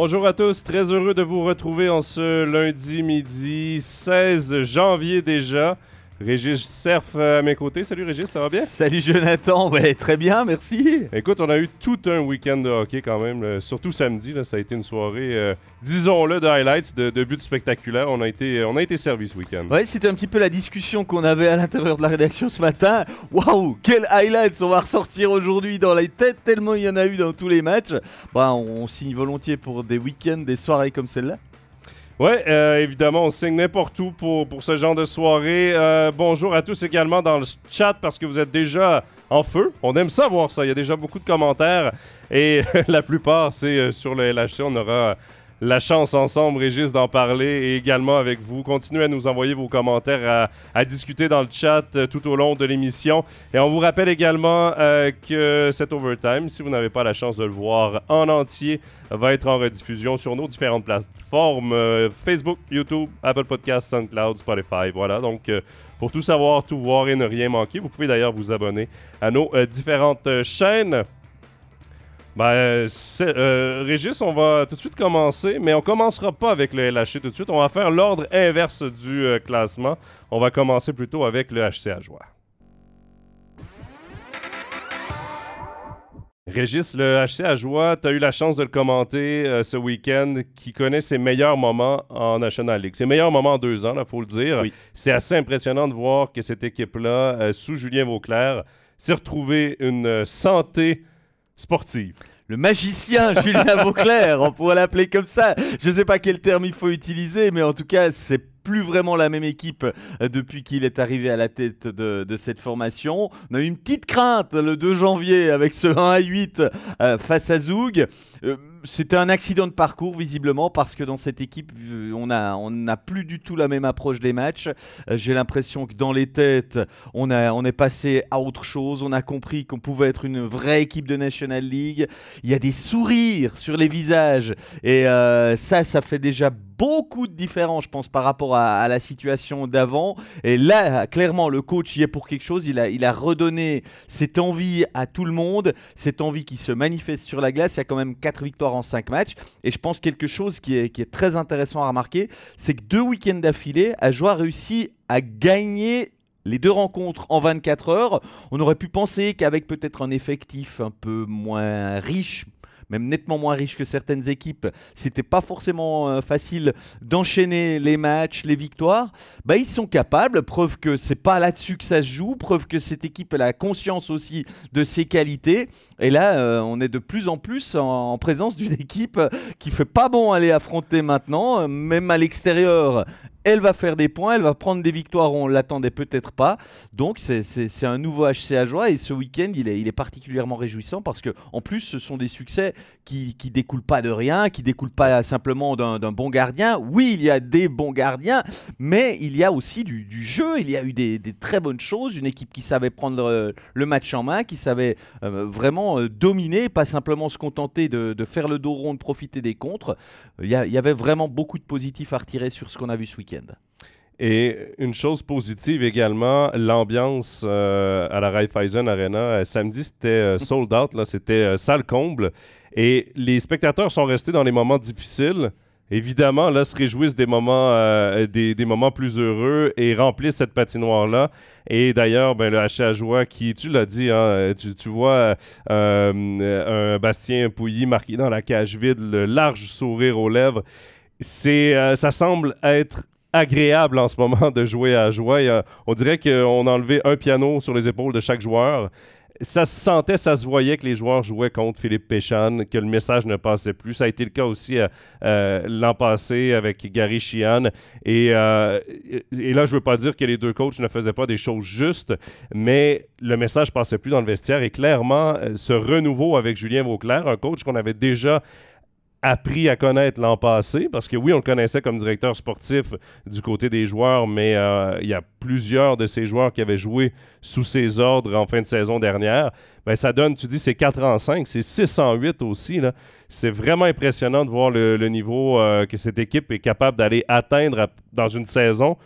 Bonjour à tous, très heureux de vous retrouver en ce lundi midi 16 janvier déjà. Régis Cerf à mes côtés. Salut Régis, ça va bien? Salut Jonathan, ouais, très bien, merci. Écoute, on a eu tout un week-end de hockey quand même, euh, surtout samedi. Là, ça a été une soirée, euh, disons-le, de highlights, de, de buts spectaculaires. On a été, on a été servi ce week-end. Ouais, c'était un petit peu la discussion qu'on avait à l'intérieur de la rédaction ce matin. Waouh, quel highlights on va ressortir aujourd'hui dans les têtes, tellement il y en a eu dans tous les matchs. Bah, on signe volontiers pour des week-ends, des soirées comme celle-là. Ouais, euh, évidemment, on signe n'importe où pour, pour ce genre de soirée. Euh, bonjour à tous également dans le chat parce que vous êtes déjà en feu. On aime ça voir ça. Il y a déjà beaucoup de commentaires et la plupart, c'est euh, sur le LHC. On aura la chance ensemble, Régis, d'en parler et également avec vous. Continuez à nous envoyer vos commentaires, à, discuter dans le chat euh, tout au long de l'émission. Et on vous rappelle également euh, que cet overtime, si vous n'avez pas la chance de le voir en entier, va être en rediffusion sur nos différentes plateformes euh, Facebook, YouTube, Apple Podcasts, SoundCloud, Spotify. Voilà, donc pour tout savoir, tout voir et ne rien manquer, vous pouvez d'ailleurs vous abonner à nos différentes chaînes. Ben, euh, Régis, on va tout de suite commencer, mais on commencera pas avec le LHC tout de suite. On va faire l'ordre inverse du euh, classement. On va commencer plutôt avec le HC à joie. Régis, le HC à joie, tu as eu la chance de le commenter euh, ce week-end, qui connaît ses meilleurs moments en National League. Ses meilleurs moments en deux ans, il faut le dire. Oui. C'est assez impressionnant de voir que cette équipe-là, sous Julien Vauclair, s'est retrouvée une santé sportive. Le magicien Julien Vauclair, on pourrait l'appeler comme ça. Je sais pas quel terme il faut utiliser, mais en tout cas, c'est plus vraiment la même équipe euh, depuis qu'il est arrivé à la tête de, de cette formation. On a eu une petite crainte le 2 janvier avec ce 1 à 8 euh, face à Zoug. Euh, C'était un accident de parcours visiblement parce que dans cette équipe, euh, on on n'a plus du tout la même approche des matchs. Euh, J'ai l'impression que dans les têtes, on, a, on est passé à autre chose. On a compris qu'on pouvait être une vraie équipe de National League. Il y a des sourires sur les visages. Et euh, ça, ça fait déjà beaucoup de différence, je pense, par rapport à, à la situation d'avant. Et là, clairement, le coach y est pour quelque chose. Il a, il a redonné cette envie à tout le monde, cette envie qui se manifeste sur la glace. Il y a quand même 4 victoires en 5 matchs. Et je pense quelque chose qui est, très intéressant à remarquer, c'est que deux week-ends d'affilée, Ajoie a réussi à gagner les deux rencontres en 24 heures. On aurait pu penser qu'avec peut-être un effectif un peu moins riche, même nettement moins riche que certaines équipes, c'était pas forcément euh, facile d'enchaîner les matchs, les victoires. Bah, ils sont capables, preuve que c'est pas là-dessus que ça se joue, preuve que cette équipe elle a conscience aussi de ses qualités. Et là, euh, on est de plus en plus en, en présence d'une équipe qui fait pas bon aller affronter maintenant, euh, même à l'extérieur. Elle va faire des points, elle va prendre des victoires où on l'attendait peut-être pas. Donc c'est- un nouveau HC à joie et ce week-end il est, particulièrement réjouissant parce que en plus ce sont des succès qui, qui découlent pas de rien, qui découlent pas simplement d'un bon gardien. Oui, il y a des bons gardiens, mais il y a aussi du, jeu, il y a eu des, très bonnes choses, une équipe qui savait prendre euh, le match en main, qui savait euh, vraiment euh, dominer, pas simplement se contenter de, faire le dos rond, de profiter des contres. Il y, il y avait vraiment beaucoup de positifs à retirer sur ce qu'on a vu ce week-end. Et une chose positive également, l'ambiance euh, à la Raiffeisen Arena. euh, samedi, c'était euh, sold out, c'était salle comble. Et les spectateurs sont restés dans les moments difficiles. Évidemment, là, se réjouissent des moments, des, moments plus heureux et remplissent cette patinoire-là. Et d'ailleurs, ben, le HA Joie, qui, tu l'as dit, hein, tu, tu vois un Bastien Pouilly marqué dans la cage vide, le large sourire aux lèvres. Ça semble être agréable en ce moment de jouer à joie. A- on dirait qu'on a enlevé un piano sur les épaules de chaque joueur. Ça se sentait, ça se voyait que les joueurs jouaient contre Philippe Péchan, que le message ne passait plus. Ça a été le cas aussi euh, euh, l'an passé avec Gary Sheehan. Et, euh, là, je veux pas dire que les deux coachs ne faisaient pas des choses justes, mais le message passait plus dans le vestiaire. Et clairement, euh, ce renouveau avec Julien Vauclair, un coach qu'on avait déjà appris à connaître l'an passé, parce que oui, on le connaissait comme directeur sportif du côté des joueurs, mais euh, il y a plusieurs de ces joueurs qui avaient joué sous ses ordres en fin de saison dernière. Ben, ça donne, tu dis, c'est 4 en 5, c'est 6 en 8 aussi. C'est vraiment impressionnant de voir le, niveau euh, que cette équipe est capable d'aller atteindre dans une saison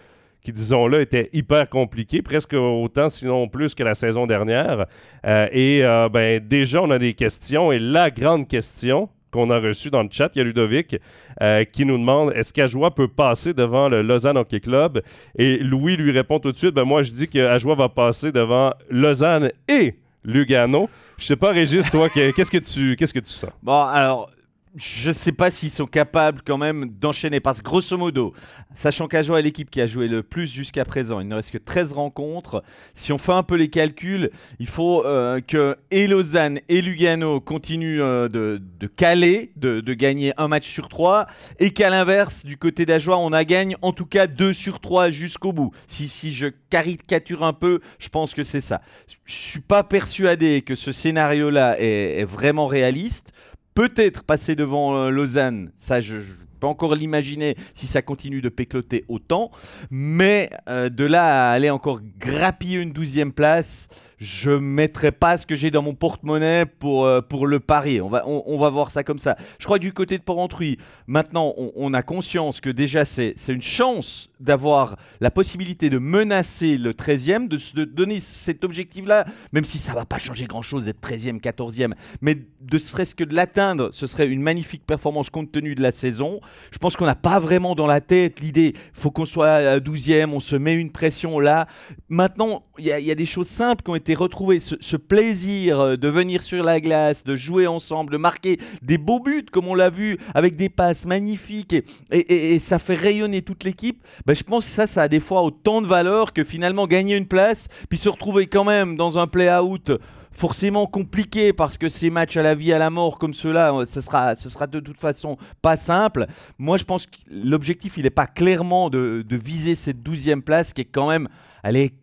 qui, disons-le, était hyper compliquée, presque autant, sinon plus que la saison dernière. Euh, et ben, déjà, on a des questions, et la grande question, qu'on a reçu dans le chat. Il y a Ludovic euh, qui nous demande est-ce qu'Ajoie peut passer devant le Lausanne Hockey Club? Et Louis lui répond tout de suite ben moi, je dis qu'Ajoie va passer devant Lausanne et Lugano. Je sais pas, Régis, toi, qu'est-ce que tu qu'est-ce que tu sens? Bon, alors je ne sais pas s'ils sont capables quand même d'enchaîner. Parce que grosso modo, sachant qu'Ajoie est l'équipe qui a joué le plus jusqu'à présent, il ne reste que 13 rencontres. Si on fait un peu les calculs, il faut euh, que et Lausanne et Lugano continuent euh, de, caler, de, gagner un match sur trois. Et qu'à l'inverse, du côté d'Ajoie, on a gagné en tout cas 2 sur 3 jusqu'au bout. Si, si je caricature un peu, je pense que c'est ça. Je ne suis pas persuadé que ce scénario-là est vraiment réaliste peut-être passer devant euh, Lausanne, ça je, peux encore l'imaginer si ça continue de pécloter autant, mais euh, de là à aller encore grappiller une douzième place, je mettrai pas ce que j'ai dans mon porte-monnaie pour, euh, pour le parier. On va, on, va voir ça comme ça. Je crois que du côté de Porrentruy, maintenant, on, a conscience que déjà, c'est une chance d'avoir la possibilité de menacer le 13e, de se donner cet objectif-là, même si ça va pas changer grand-chose d'être 13e, 14e, mais de serait-ce que de l'atteindre, ce serait une magnifique performance compte tenu de la saison. Je pense qu'on n'a pas vraiment dans la tête l'idée, faut qu'on soit à 12e, on se met une pression là. Maintenant, il y, a des choses simples qui ont été retrouver ce, plaisir euh, de venir sur la glace, de jouer ensemble, de marquer des beaux buts comme on l'a vu avec des passes magnifiques et, ça fait rayonner toute l'équipe, ben je pense que ça, ça a des fois autant de valeur que finalement gagner une place, puis se retrouver quand même dans un play-out forcément compliqué parce que ces matchs à la vie à la mort comme ceux-là, euh, ce sera, ce sera de toute façon pas simple. Moi, je pense que l'objectif, il n'est pas clairement de, viser cette douzième place qui est quand même, elle est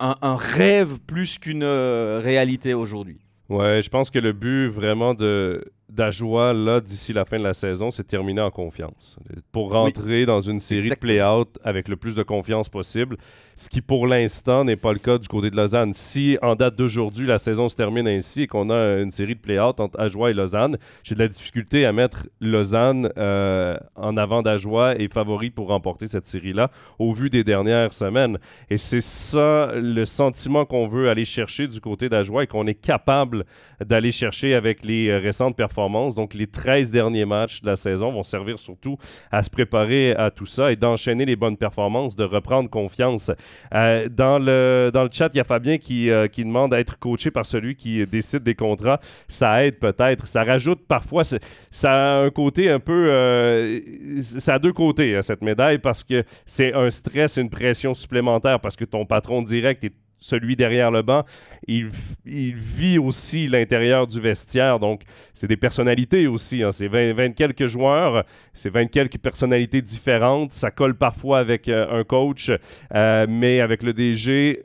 un, rêve plus qu'une euh, réalité aujourd'hui. Ouais, je pense que le but vraiment de d'Ajoie, là, d'ici la fin de la saison, c'est terminer en confiance. Pour rentrer dans une série de play-out avec le plus de confiance possible, ce qui pour l'instant n'est pas le cas du côté de Lausanne. Si en date d'aujourd'hui, la saison se termine ainsi et qu'on a une série de play-out entre Ajoie et Lausanne, j'ai de la difficulté à mettre Lausanne euh, en avant d'Ajoie et favori pour remporter cette série-là au vu des dernières semaines. Et c'est ça le sentiment qu'on veut aller chercher du côté d'Ajoie et qu'on est capable d'aller chercher avec les euh, récentes performances donc, les 13 derniers matchs de la saison vont servir surtout à se préparer à tout ça et d'enchaîner les bonnes performances, de reprendre confiance. Euh, dans, le, dans le chat, il y a Fabien qui, euh, qui demande à être coaché par celui qui décide des contrats. Ça aide peut-être. Ça rajoute parfois. Ça a un côté un peu. Euh, ça a deux côtés, cette médaille, parce que c'est un stress, une pression supplémentaire, parce que ton patron direct est celui derrière le banc, il, vit aussi l'intérieur du vestiaire. Donc, c'est des personnalités aussi. Hein. C'est 20, quelques joueurs, c'est 20 quelques personnalités différentes. Ça colle parfois avec euh, un coach, euh, mais avec le DG,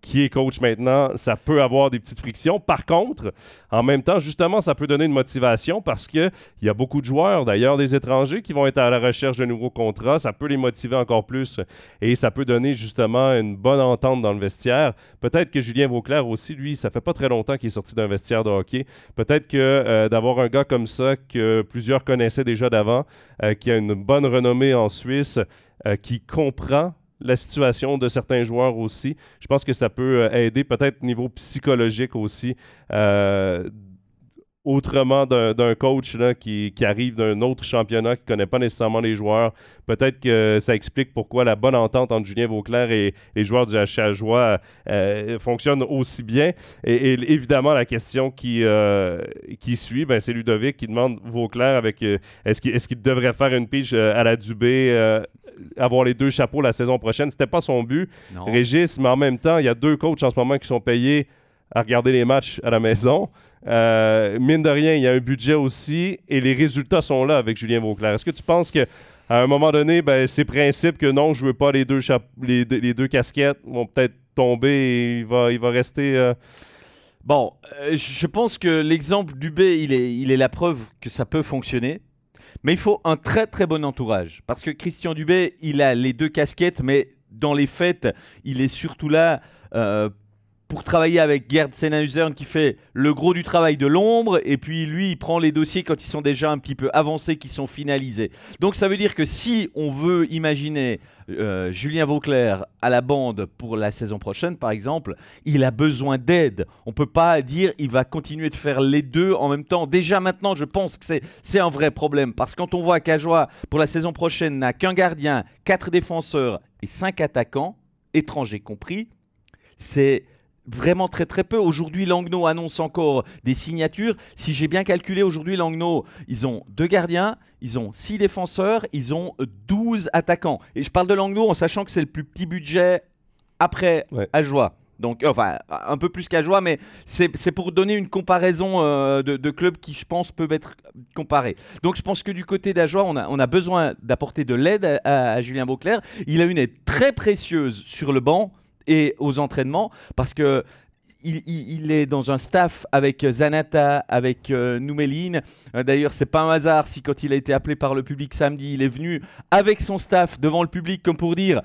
qui est coach maintenant, ça peut avoir des petites frictions. Par contre, en même temps, justement, ça peut donner une motivation parce qu'il y a beaucoup de joueurs, d'ailleurs des étrangers, qui vont être à la recherche de nouveaux contrats. Ça peut les motiver encore plus et ça peut donner justement une bonne entente dans le vestiaire. Peut-être que Julien Vauclair aussi, lui, ça fait pas très longtemps qu'il est sorti d'un vestiaire de hockey. Peut-être que euh, d'avoir un gars comme ça que plusieurs connaissaient déjà d'avant, euh, qui a une bonne renommée en Suisse, euh, qui comprend la situation de certains joueurs aussi. Je pense que ça peut euh, aider peut-être au niveau psychologique aussi. Euh, autrement d'un coach là, qui, arrive d'un autre championnat, qui ne connaît pas nécessairement les joueurs. Peut-être que ça explique pourquoi la bonne entente entre Julien Vauclair et les joueurs du HA Joie euh, fonctionne aussi bien. Et, évidemment, la question qui, qui suit, ben, c'est Ludovic qui demande Vauclair avec est-ce qu'il est qu'il devrait faire une pige à la Dubé avoir les deux chapeaux la saison prochaine? C'était pas son but, Régis, mais en même temps, il y a deux coachs en ce moment qui sont payés à regarder les matchs à la maison. Euh, mine de rien, il y a un budget aussi et les résultats sont là avec Julien Vauclair. Est-ce que tu penses que à un moment donné, ben, ces principes que non, je veux pas les deux, les, deux casquettes vont peut-être tomber et il va, il va rester. Euh, bon, euh, je pense que l'exemple du B, il est, il est la preuve que ça peut fonctionner. Mais il faut un très très bon entourage. Parce que Christian Dubé, il a les deux casquettes, mais dans les faits, il est surtout là euh, pour travailler avec Gerd Senhausen qui fait le gros du travail de l'ombre et puis lui il prend les dossiers quand ils sont déjà un petit peu avancés, qui sont finalisés. Donc ça veut dire que si on veut imaginer euh, Julien Vauclair à la bande pour la saison prochaine par exemple, il a besoin d'aide. On peut pas dire il va continuer de faire les deux en même temps. Déjà maintenant je pense que c'est un vrai problème parce que quand on voit qu'Ajoie pour la saison prochaine n'a qu'un gardien, quatre défenseurs et cinq attaquants, étrangers compris, c'est vraiment très très peu. Aujourd'hui, Langnau annonce encore des signatures. Si j'ai bien calculé, aujourd'hui, Langnau, ils ont deux gardiens, ils ont six défenseurs, ils ont 12 attaquants. Et je parle de Langnau en sachant que c'est le plus petit budget après Ajoie. Donc, enfin, un peu plus qu'Ajoie, mais c'est pour donner une comparaison euh, de, clubs qui, je pense, peuvent être comparés. Donc, je pense que du côté d'Ajoie, on a, on a besoin d'apporter de l'aide à, Julien Vauclair. Il a une aide très précieuse sur le banc et aux entraînements parce que il, est dans un staff avec Zanata, avec euh, Noumeline. Euh, d'ailleurs, c'est pas un hasard si quand il a été appelé par le public samedi, il est venu avec son staff devant le public comme pour dire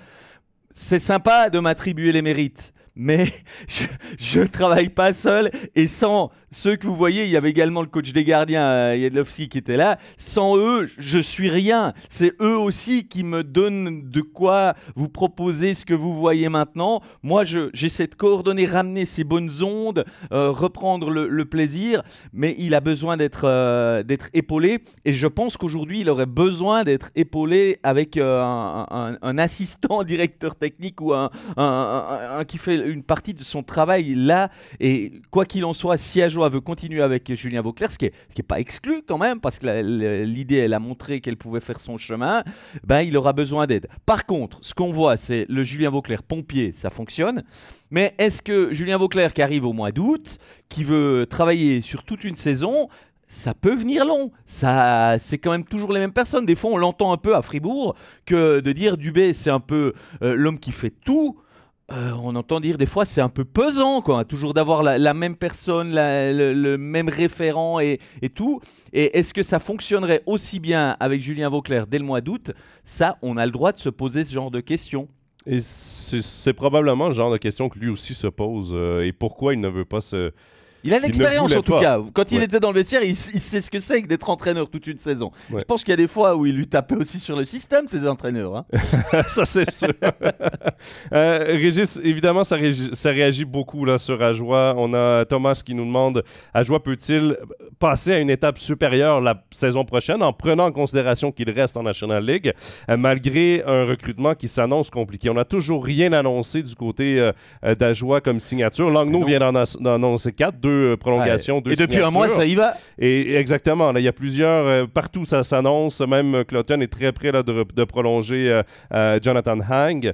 c'est sympa de m'attribuer les mérites, mais je ne travaille pas seul et sans ceux que vous voyez, il y avait également le coach des gardiens, euh, Yedlowski, qui était là. Sans eux, je suis rien. C'est eux aussi qui me donnent de quoi vous proposer ce que vous voyez maintenant. Moi, j'essaie de coordonner, ramener ces bonnes ondes, euh, reprendre le, plaisir, mais il a besoin euh, d'être épaulé. Et je pense qu'aujourd'hui, il aurait besoin d'être épaulé avec un, assistant directeur technique ou un, qui fait une partie de son travail là. Et quoi qu'il en soit, si à veut continuer avec Julien Vauclair, ce qui n'est est pas exclu quand même, parce que l'idée, elle a montré qu'elle pouvait faire son chemin, ben, il aura besoin d'aide. Par contre, ce qu'on voit, c'est le Julien Vauclair pompier, ça fonctionne. Mais est-ce que Julien Vauclair qui arrive au mois d'août, qui veut travailler sur toute une saison, ça peut venir long? Ça, c'est quand même toujours les mêmes personnes. Des fois, on l'entend un peu à Fribourg que de dire Dubé, c'est un peu euh, l'homme qui fait tout. Euh, on entend dire des fois c'est un peu pesant, quoi, toujours d'avoir la, même personne, le, même référent et, tout. Et est-ce que ça fonctionnerait aussi bien avec Julien Vauclair dès le mois d'août? Ça, on a le droit de se poser ce genre de questions. Et c'est probablement le genre de questions que lui aussi se pose. Euh, et pourquoi il ne veut pas se il a l'expérience en tout cas. Quand il était dans le vestiaire, il, sait ce que c'est que d'être entraîneur toute une saison. Je pense qu'il y a des fois où il lui tapait aussi sur le système, ces entraîneurs. Hein. ça, c'est sûr. euh, Régis, évidemment, ça, réagit beaucoup là, sur Ajoie. On a Thomas qui nous demande Ajoie peut-il passer à une étape supérieure la saison prochaine en prenant en considération qu'il reste en National League, euh, malgré un recrutement qui s'annonce compliqué? On n'a toujours rien annoncé du côté euh, euh, d'Ajoie comme signature. Langno vient d'en annoncer quatre deux euh, prolongations, deux Et depuis un mois, ça y va. Et exactement, là, il y a plusieurs, euh, partout ça s'annonce, même Cloton est très près là, de, prolonger euh, Jonathan Hang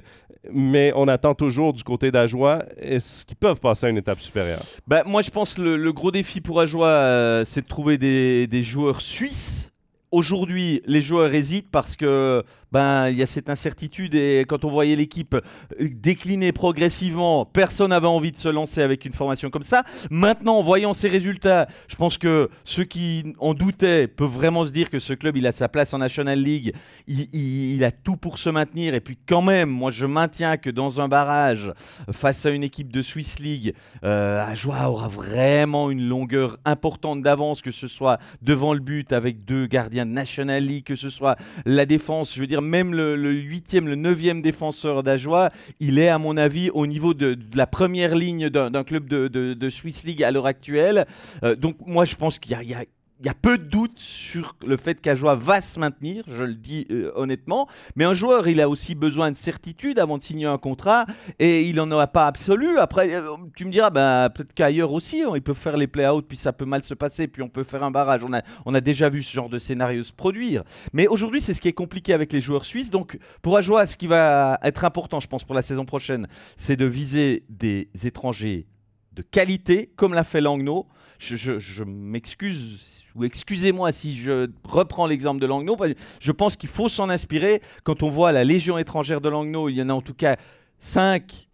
mais on attend toujours du côté d'Ajoie. Est-ce qu'ils peuvent passer à une étape supérieure? Ben, moi, je pense que le, gros défi pour Ajoie, c'est de trouver des, des joueurs suisses. Aujourd'hui, les joueurs hésitent parce que ben il y a cette incertitude et quand on voyait l'équipe euh, décliner progressivement, personne n'avait envie de se lancer avec une formation comme ça. Maintenant, en voyant ces résultats, je pense que ceux qui en doutaient peuvent vraiment se dire que ce club il a sa place en National League, il, a tout pour se maintenir et puis quand même, moi je maintiens que dans un barrage face à une équipe de Swiss League, euh, Ajoie aura vraiment une longueur importante d'avance, que ce soit devant le but avec deux gardiens de National League, que ce soit la défense, je veux dire même le, huitième, le neuvième défenseur d'Ajoie, il est à mon avis au niveau de, la première ligne d'un club de, Swiss League à l'heure actuelle. Euh, donc moi je pense qu'il y a, il y a peu de doutes sur le fait qu'Ajoie va se maintenir, je le dis euh, honnêtement. Mais un joueur, il a aussi besoin de certitude avant de signer un contrat et il n'en aura pas absolu. Après, euh, tu me diras, bah, peut-être qu'ailleurs aussi, hein, ils peuvent faire les play-outs, puis ça peut mal se passer, puis on peut faire un barrage. On a, on a déjà vu ce genre de scénario se produire. Mais aujourd'hui, c'est ce qui est compliqué avec les joueurs suisses. Donc, pour Ajoie, ce qui va être important, je pense, pour la saison prochaine, c'est de viser des étrangers de qualité, comme l'a fait Langno. Je, je, je m'excuse ou excusez-moi si je reprends l'exemple de Langnau, je pense qu'il faut s'en inspirer. Quand on voit la Légion étrangère de Langnau, il y en a en tout cas 5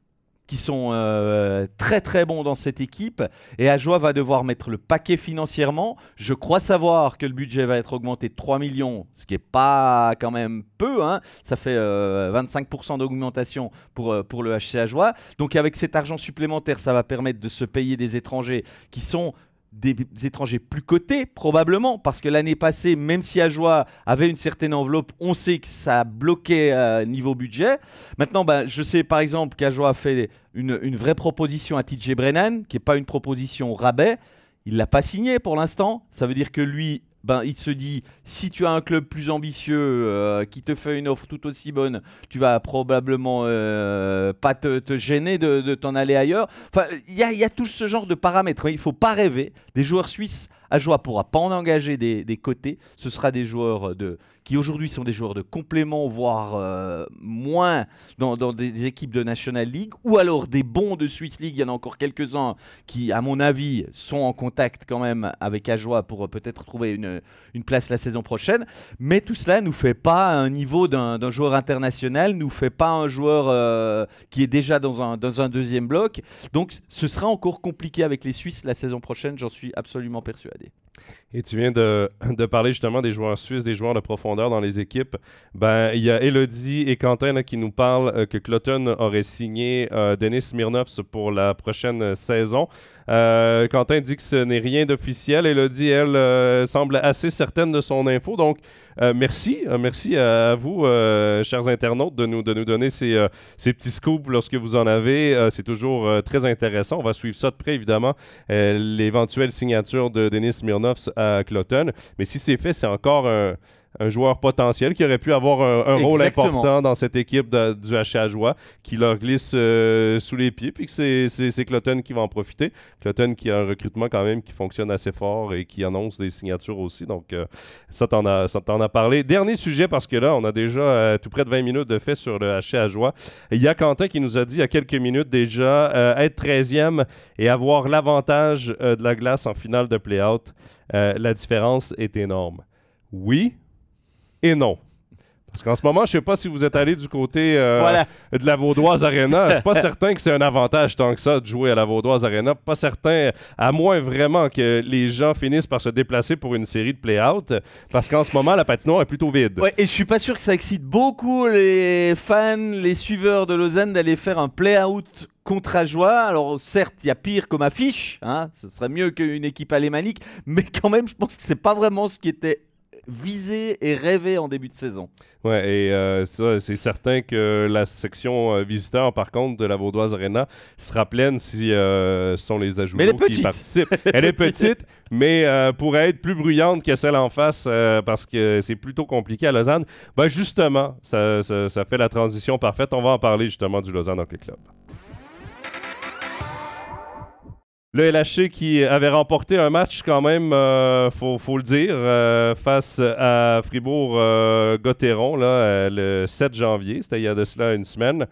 qui sont euh, très très bons dans cette équipe. Et Ajoie va devoir mettre le paquet financièrement. Je crois savoir que le budget va être augmenté de 3 millions, ce qui n'est pas quand même peu. Hein. Ça fait 25% d'augmentation pour, pour le HC Ajoie. Donc avec cet argent supplémentaire, ça va permettre de se payer des étrangers qui sont des étrangers plus cotés, probablement, parce que l'année passée, même si Ajoie avait une certaine enveloppe, on sait que ça bloquait euh, niveau budget. Maintenant, ben, je sais par exemple qu'Ajoie a fait une, une, vraie proposition à TJ Brennan, qui n'est pas une proposition rabais. Il l'a pas signé pour l'instant. Ça veut dire que lui ben, il se dit si tu as un club plus ambitieux euh, qui te fait une offre tout aussi bonne, tu vas probablement euh, pas te, gêner de, t'en aller ailleurs. Enfin, il y a, tout ce genre de paramètres. Il faut pas rêver. Des joueurs suisses Ajoa pourra pas en engager des, côtés. Ce sera des joueurs de, qui aujourd'hui sont des joueurs de complément, voire euh, moins dans, des, équipes de National League, ou alors des bons de Swiss League. Il y en a encore quelques-uns qui, à mon avis, sont en contact quand même avec Ajoa pour peut-être trouver une, place la saison prochaine. Mais tout cela ne nous fait pas un niveau d'un joueur international, nous fait pas un joueur euh, qui est déjà dans un deuxième bloc. Donc ce sera encore compliqué avec les Suisses la saison prochaine, j'en suis absolument persuadé. Et tu viens de, parler justement des joueurs suisses, des joueurs de profondeur dans les équipes. Ben, il y a Elodie et Quentin qui nous parlent euh, que Cloton aurait signé euh, Denis Smirnov pour la prochaine saison. Euh, Quentin dit que ce n'est rien d'officiel. Elodie, elle, semble assez certaine de son info. Donc, merci. merci à, vous, chers internautes, de nous, de nous donner ces, ces petits scoops lorsque vous en avez. C'est toujours très intéressant. On va suivre ça de près, évidemment. L'éventuelle signature de Denis Smirnov à Cloton. Mais si c'est fait, c'est encore un, joueur potentiel qui aurait pu avoir un, rôle important dans cette équipe du HA Joie, qui leur glisse euh, sous les pieds, puis que c'est Cloton qui va en profiter. Cloton qui a un recrutement quand même qui fonctionne assez fort et qui annonce des signatures aussi. Donc, euh, ça t'en a, a, parlé. Dernier sujet, parce que là, on a déjà euh, tout près de 20 minutes de fait sur le HA Joie. Il y a Quentin qui nous a dit il y a quelques minutes déjà être 13e et avoir l'avantage de la glace en finale de play-out. Euh, la différence est énorme. Oui et non. Parce qu'en ce moment, je ne sais pas si vous êtes allé du côté euh, de la Vaudoise Arena. Je suis pas certain que c'est un avantage tant que ça de jouer à la Vaudoise Arena. Pas certain, à moins vraiment que les gens finissent par se déplacer pour une série de play-out. Parce qu'en ce moment, la patinoire est plutôt vide. Ouais, et je suis pas sûr que ça excite beaucoup les fans, les suiveurs de Lausanne d'aller faire un play-out contre Ajoie. Alors certes, il y a pire comme affiche, hein, ce serait mieux qu'une équipe alémanique, mais quand même, je pense que c'est pas vraiment ce qui était visé et rêvé en début de saison. Ouais, et euh, ça, c'est certain que la section euh, visiteur, par contre, de la Vaudoise Arena sera pleine si euh, ce sont les ajouts qui participent. Elle est petite, mais pourrait être plus bruyante que celle en face parce que c'est plutôt compliqué à Lausanne. Ben justement, ça, ça, fait la transition parfaite. On va en parler justement du Lausanne Hockey Club. Le LHC qui avait remporté un match quand même, euh, faut, le dire, euh, face à Fribourg-Gotteron euh, le 7 janvier. C'était il y a de cela une semaine.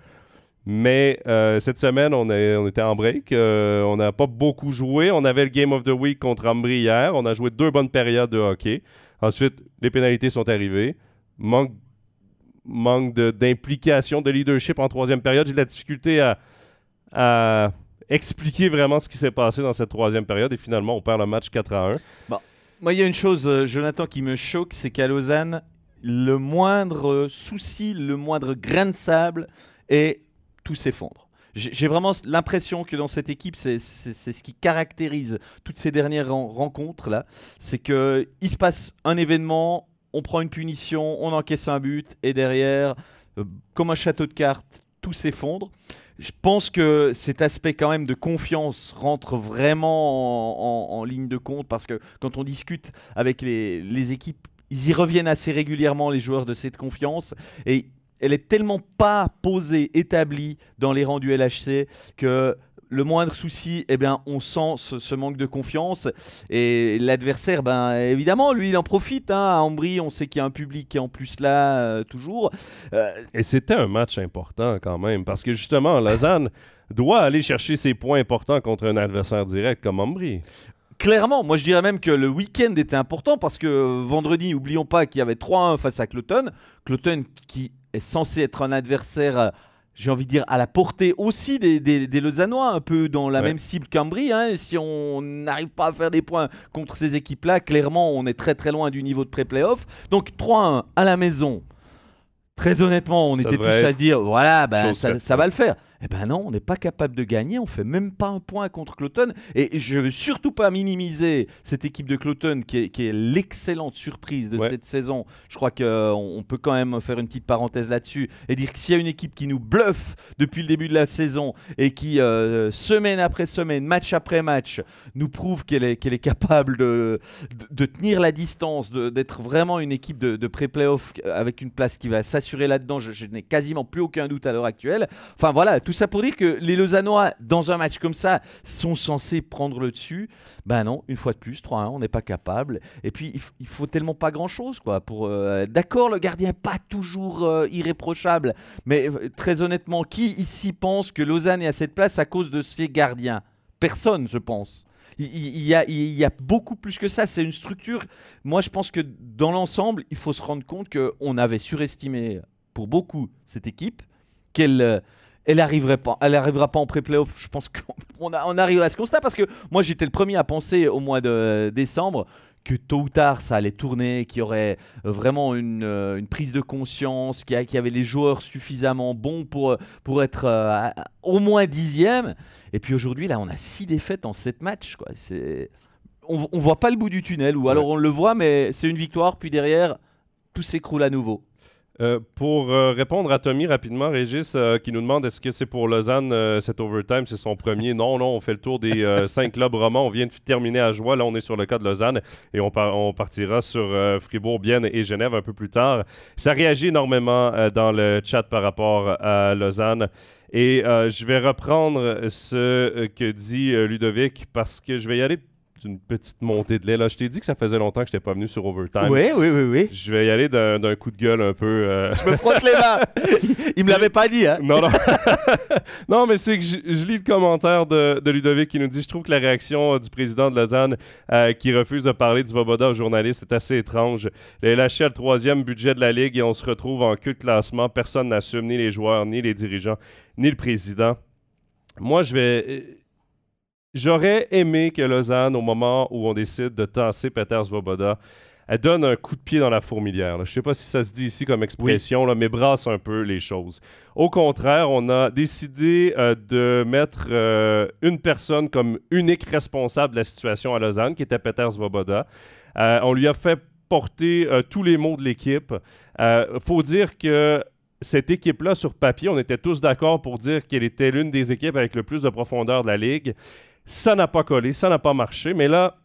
Mais cette semaine, on, on, était en break. on n'a pas beaucoup joué. On avait le Game of the Week contre Ambry hier. On a joué deux bonnes périodes de hockey. Ensuite, les pénalités sont arrivées. Manque, manque d'implication, de, leadership en troisième période. J'ai de la difficulté à expliquer vraiment ce qui s'est passé dans cette troisième période et finalement on perd le match 4 à 1. Bon. Moi, il y a une chose, euh, Jonathan, qui me choque, c'est qu'à Lausanne, le moindre souci, le moindre grain de sable, et tout s'effondre. J'ai vraiment l'impression que dans cette équipe, c'est ce qui caractérise toutes ces dernières rencontres là, c'est que il se passe un événement, on prend une punition, on encaisse un but, et derrière, euh, comme un château de cartes, tout s'effondre je pense que cet aspect quand même de confiance rentre vraiment en, ligne de compte parce que quand on discute avec les, équipes, ils y reviennent assez régulièrement, les joueurs de cette confiance. Et elle est tellement pas posée, établie dans les rangs du LHC que le moindre souci, eh bien, on sent ce, manque de confiance. Et l'adversaire, ben, évidemment, lui, il en profite. Hein. À Ambry, on sait qu'il y a un public qui est en plus là, euh, toujours. Euh, Et c'était un match important quand même, parce que justement, Lausanne doit aller chercher ses points importants contre un adversaire direct comme Ambry. Clairement, moi je dirais même que le week-end était important parce que vendredi, n'oublions pas qu'il y avait 3-1 face à Cloton. Cloton qui est censé être un adversaire j'ai envie de dire, à la portée aussi des, des, Lausannois, un peu dans la même cible qu'Ambry. Hein. Si on n'arrive pas à faire des points contre ces équipes-là, clairement, on est très très loin du niveau de pré-playoff. Donc 3-1 à la maison. Très honnêtement, on était tous à se dire, voilà, ben, ça va le faire. Eh ben non, on n'est pas capable de gagner, on fait même pas un point contre Cloton. Et je veux surtout pas minimiser cette équipe de Cloton qui est, l'excellente surprise de cette saison. Je crois qu'on peut quand même faire une petite parenthèse là-dessus et dire que s'il y a une équipe qui nous bluffe depuis le début de la saison et qui, euh, semaine après semaine, match après match, nous prouve qu'elle est, capable de, de, tenir la distance, d'être vraiment une équipe de, de pré-playoff avec une place qui va s'assurer là-dedans, je, je n'ai quasiment plus aucun doute à l'heure actuelle. Enfin voilà, tout ça pour dire que les Lausannois, dans un match comme ça, sont censés prendre le dessus. Ben non, une fois de plus, 3-1, on n'est pas capable. Et puis, il, faut tellement pas grand-chose, quoi. Pour, euh, D'accord, le gardien pas toujours euh, irréprochable, mais euh, très honnêtement, qui ici pense que Lausanne est à cette place à cause de ses gardiens? Personne, je pense. Il, y a, il, y a, beaucoup plus que ça. C'est une structure. Moi, je pense que dans l'ensemble, il faut se rendre compte qu'on avait surestimé pour beaucoup cette équipe, qu'elle elle arriverait pas, elle arrivera pas en pré-playoff. Je pense qu'on on arrive à ce constat parce que moi j'étais le premier à penser au mois de décembre que tôt ou tard ça allait tourner, qu'il y aurait vraiment une, prise de conscience, qu'il y avait les joueurs suffisamment bons pour, pour être euh, au moins dixième. Et puis aujourd'hui, là, on a six défaites en sept matchs. Quoi. On, on voit pas le bout du tunnel, ou alors on le voit, mais c'est une victoire, puis derrière, tout s'écroule à nouveau. Euh, pour euh, répondre à Tommy rapidement, Régis, euh, qui nous demande est-ce que c'est pour Lausanne cet overtime, c'est son premier? Non, non, on fait le tour des cinq clubs romans. On vient de terminer à Joie. Là, on est sur le cas de Lausanne et on, on partira sur Fribourg, Bienne et Genève un peu plus tard. Ça réagit énormément dans le chat par rapport à Lausanne. Et je vais reprendre ce que dit Ludovic parce que je vais y aller une petite montée de lait. Là, je t'ai dit que ça faisait longtemps que je n'étais pas venu sur Overtime. Oui, oui, oui, oui. Je vais y aller d'un coup de gueule un peu. Euh. Je me frotte les mains. Il me l'avait pas dit, hein? Non, non. non, mais c'est que je, lis le commentaire de, Ludovic qui nous dit Je trouve que la réaction euh, du président de Lausanne euh, qui refuse de parler du Voboda aux journalistes est assez étrange. Il a lâché le troisième budget de la Ligue et on se retrouve en queue de classement. Personne n'assume, ni les joueurs, ni les dirigeants, ni le président. Moi, je vais J'aurais aimé que Lausanne, au moment où on décide de tasser Peter Svoboda, elle donne un coup de pied dans la fourmilière. Je ne sais pas si ça se dit ici comme expression, mais brasse un peu les choses. Au contraire, on a décidé euh, de mettre euh, une personne comme unique responsable de la situation à Lausanne, qui était Peter Svoboda. Euh, on lui a fait porter tous les mots de l'équipe. Il faut dire que cette équipe-là, sur papier, on était tous d'accord pour dire qu'elle était l'une des équipes avec le plus de profondeur de la Ligue. Ça n'a pas collé, ça n'a pas marché. Mais là,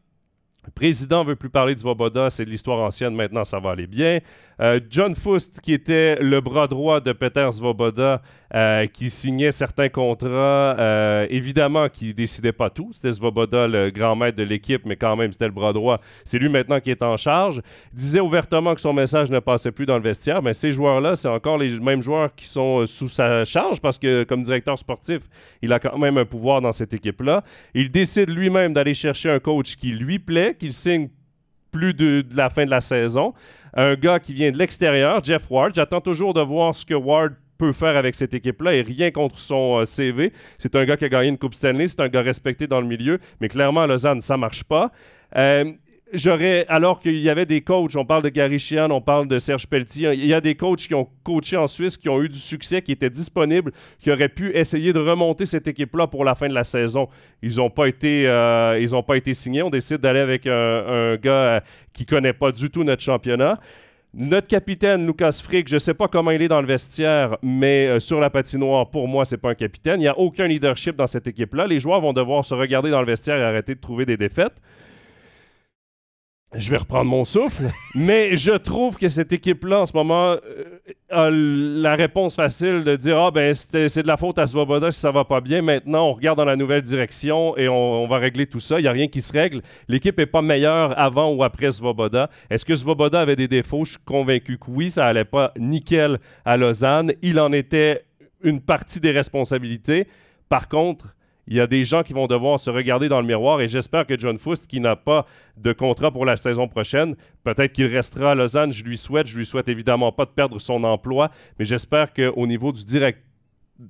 le président ne veut plus parler du Svoboda, c'est de l'histoire ancienne, maintenant ça va aller bien. Euh, John Fust, qui était le bras droit de Peter Svoboda, euh, qui signait certains contrats, euh, évidemment qui décidait pas tout. C'était Svoboda, le grand maître de l'équipe, mais quand même c'était le bras droit. C'est lui maintenant qui est en charge. Disait ouvertement que son message ne passait plus dans le vestiaire, mais ces joueurs-là, c'est encore les mêmes joueurs qui sont sous sa charge parce que comme directeur sportif, il a quand même un pouvoir dans cette équipe-là. Il décide lui-même d'aller chercher un coach qui lui plaît, qu'il signe plus de, la fin de la saison. Un gars qui vient de l'extérieur, Jeff Ward. J'attends toujours de voir ce que Ward peut faire avec cette équipe-là et rien contre son euh, CV. C'est un gars qui a gagné une Coupe Stanley, c'est un gars respecté dans le milieu, mais clairement à Lausanne, ça marche pas. Euh, j'aurais, alors qu'il y avait des coachs, on parle de Gary Sheehan, on parle de Serge Pelletier, il y a des coachs qui ont coaché en Suisse, qui ont eu du succès, qui étaient disponibles, qui auraient pu essayer de remonter cette équipe-là pour la fin de la saison. Ils n'ont pas été, euh, pas été signés. On décide d'aller avec un, gars euh, qui connaît pas du tout notre championnat. Notre capitaine, Lucas Frick, je ne sais pas comment il est dans le vestiaire, mais euh, sur la patinoire, pour moi, c'est pas un capitaine. Il n'y a aucun leadership dans cette équipe-là. Les joueurs vont devoir se regarder dans le vestiaire et arrêter de trouver des défaites je vais reprendre mon souffle, mais je trouve que cette équipe-là, en ce moment, euh, a la réponse facile de dire Ah, ben, c'est de la faute à Svoboda si ça va pas bien. Maintenant, on regarde dans la nouvelle direction et on, va régler tout ça. Il n'y a rien qui se règle. L'équipe n'est pas meilleure avant ou après Svoboda. Est-ce que Svoboda avait des défauts? Je suis convaincu que oui, ça allait pas nickel à Lausanne. Il en était une partie des responsabilités. Par contre, il y a des gens qui vont devoir se regarder dans le miroir et j'espère que John Fust, qui n'a pas de contrat pour la saison prochaine, peut-être qu'il restera à Lausanne, je lui souhaite, je lui souhaite évidemment pas de perdre son emploi, mais j'espère qu'au niveau de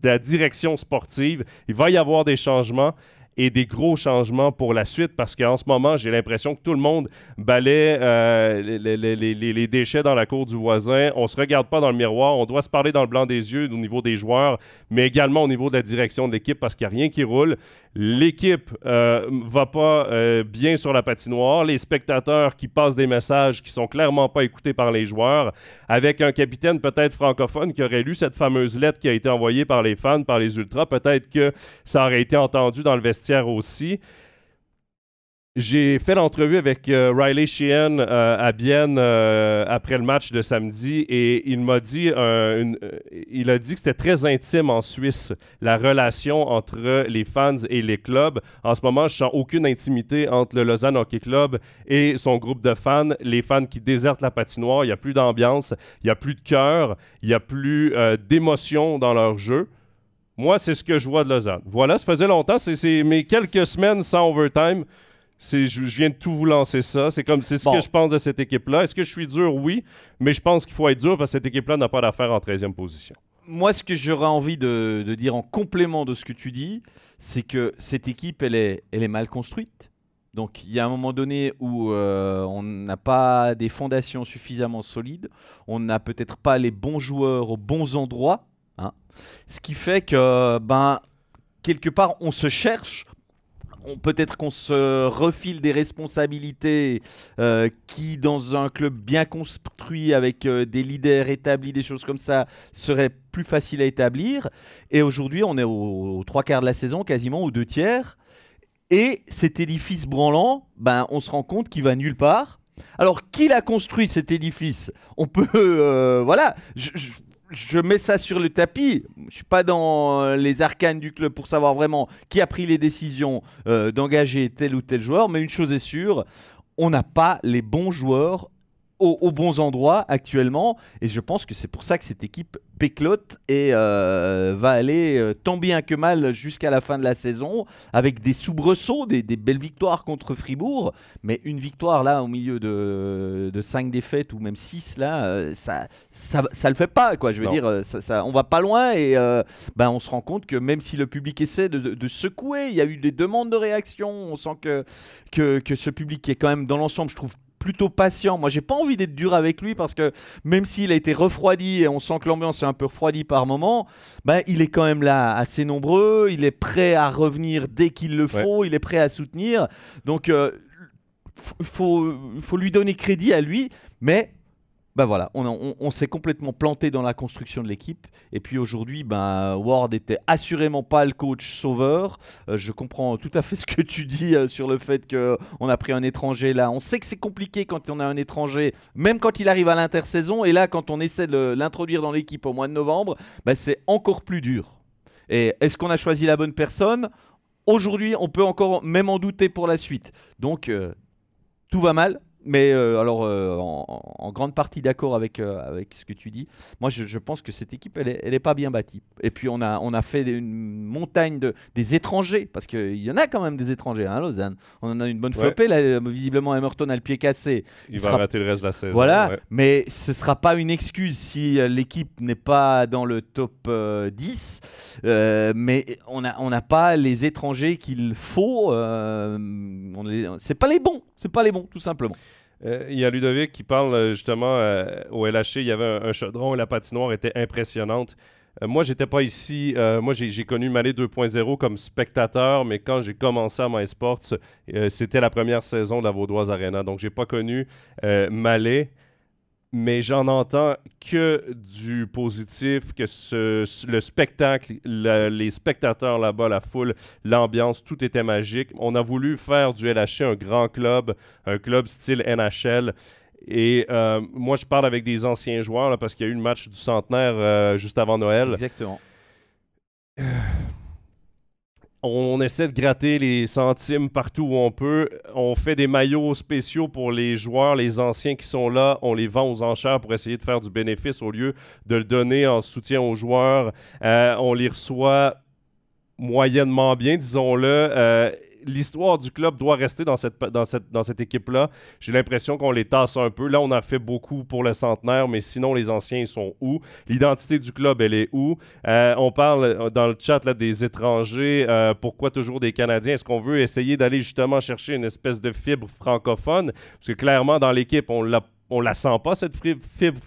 la direction sportive. Il va y avoir des changements et des gros changements pour la suite parce qu'en ce moment, j'ai l'impression que tout le monde balaie euh, les, déchets dans la cour du voisin. On se regarde pas dans le miroir. On doit se parler dans le blanc des yeux au niveau des joueurs, mais également au niveau de la direction de l'équipe parce qu'il n'y a rien qui roule. L'équipe euh, va pas euh, bien sur la patinoire. Les spectateurs qui passent des messages qui sont clairement pas écoutés par les joueurs, avec un capitaine peut-être francophone qui aurait lu cette fameuse lettre qui a été envoyée par les fans, par les ultras. Peut-être que ça aurait été entendu dans le vestiaire aussi. J'ai fait l'entrevue avec euh, Riley Sheehan euh, à Bienne euh, après le match de samedi et il m'a dit, il a dit que c'était très intime en Suisse la relation entre les fans et les clubs. En ce moment, je sens aucune intimité entre le Lausanne Hockey Club et son groupe de fans. Les fans qui désertent la patinoire, il n'y a plus d'ambiance, il n'y a plus de cœur, il n'y a plus d'émotion dans leur jeu. Moi, c'est ce que je vois de Lausanne. Voilà, ça faisait longtemps, c'est mes quelques semaines sans overtime je, je, viens de tout vous lancer ça. C'est comme c'est ce que je pense de cette équipe-là. Est-ce que je suis dur? Oui, mais je pense qu'il faut être dur parce que cette équipe-là n'a pas d'affaire en 13e position. Moi, ce que j'aurais envie de, dire en complément de ce que tu dis, c'est que cette équipe, elle est, elle est mal construite. Donc, il y a un moment donné où euh, on n'a pas des fondations suffisamment solides, on n'a peut-être pas les bons joueurs aux bons endroits. Ce qui fait que, ben, quelque part, on se cherche peut-être qu'on se refile des responsabilités euh, qui, dans un club bien construit avec euh, des leaders établis, des choses comme ça, seraient plus faciles à établir. Et aujourd'hui, on est aux, trois quarts de la saison, quasiment aux deux tiers. Et cet édifice branlant, ben, on se rend compte qu'il va nulle part. Alors, qui l'a construit cet édifice? On peut, euh, voilà, mets ça sur le tapis. Je suis pas dans euh, les arcanes du club pour savoir vraiment qui a pris les décisions euh, d'engager tel ou tel joueur, mais une chose est sûre, on n'a pas les bons joueurs aux, bons endroits actuellement. Et je pense que c'est pour ça que cette équipe péclote et euh, va aller euh, tant bien que mal jusqu'à la fin de la saison avec des soubresauts, des, belles victoires contre Fribourg. Mais une victoire là au milieu de, de 5 défaites ou même 6 là, euh, ça, ça, ça, le fait pas. Quoi. Je veux dire, ça, ça, on va pas loin et ben, on se rend compte que même si le public essaie de, de, secouer, il y a eu des demandes de réaction. On sent que, que, que ce public qui est quand même dans l'ensemble, je trouve plutôt patient. Moi, j'ai pas envie d'être dur avec lui parce que même s'il a été refroidi et on sent que l'ambiance est un peu refroidie par moment, ben, il est quand même là assez nombreux. Il est prêt à revenir dès qu'il le faut. Il est prêt à soutenir. Donc, il euh, faut, faut lui donner crédit à lui. Mais bah voilà, on, s'est complètement planté dans la construction de l'équipe. Et puis aujourd'hui, ben, Ward était assurément pas le coach sauveur. Euh, je comprends tout à fait ce que tu dis euh, sur le fait qu'on a pris un étranger là. On sait que c'est compliqué quand on a un étranger, même quand il arrive à l'intersaison. Et là, quand on essaie de l'introduire dans l'équipe au mois de novembre, ben, c'est encore plus dur. Et est-ce qu'on a choisi la bonne personne? Aujourd'hui, on peut encore même en douter pour la suite. Donc, euh, tout va mal mais euh, alors, euh, en, grande partie d'accord avec, euh, avec ce que tu dis. Moi, je, pense que cette équipe, elle n'est est pas bien bâtie. Et puis, on a, on a fait une montagne de, des étrangers, parce qu'il y en a quand même des étrangers hein, à Lausanne. On en a une bonne flopée. Là, visiblement, Emerton a le pied cassé. Il, va rater le reste de la saison. Voilà, mais ce ne sera pas une excuse si l'équipe n'est pas dans le top 10. mais on n'a on pas les étrangers qu'il faut. c'est pas les bons. C'est pas les bons, tout simplement. Euh, il y a Ludovic qui parle euh, justement euh, au LHC, il y avait un, chaudron et la patinoire était impressionnante. moi, j'étais pas ici. moi, j'ai connu Malais 2.0 comme spectateur, mais quand j'ai commencé à MySports, c'était la première saison de la Vaudoise Arena. Donc, j'ai pas connu Malais mais j'en entends que du positif, que le spectacle, les spectateurs là-bas, la foule, l'ambiance, tout était magique. On a voulu faire du LHC un grand club, un club style NHL. Et euh, moi, je parle avec des anciens joueurs parce qu'il y a eu le match du centenaire euh, juste avant Noël. Exactement. On essaie de gratter les centimes partout où on peut. On fait des maillots spéciaux pour les joueurs, les anciens qui sont là. On les vend aux enchères pour essayer de faire du bénéfice au lieu de le donner en soutien aux joueurs. Euh, on les reçoit moyennement bien, disons-le. Euh, l'histoire du club doit rester dans cette, équipe-là. J'ai l'impression qu'on les tasse un peu. Là, on a fait beaucoup pour le centenaire, mais sinon, les anciens, ils sont où? L'identité du club, elle est où? Euh, on parle euh, dans le chat des étrangers. Euh, pourquoi toujours des Canadiens? Est-ce qu'on veut essayer d'aller justement chercher une espèce de fibre francophone? Parce que clairement, dans l'équipe, on l'a on la sent pas, cette fibre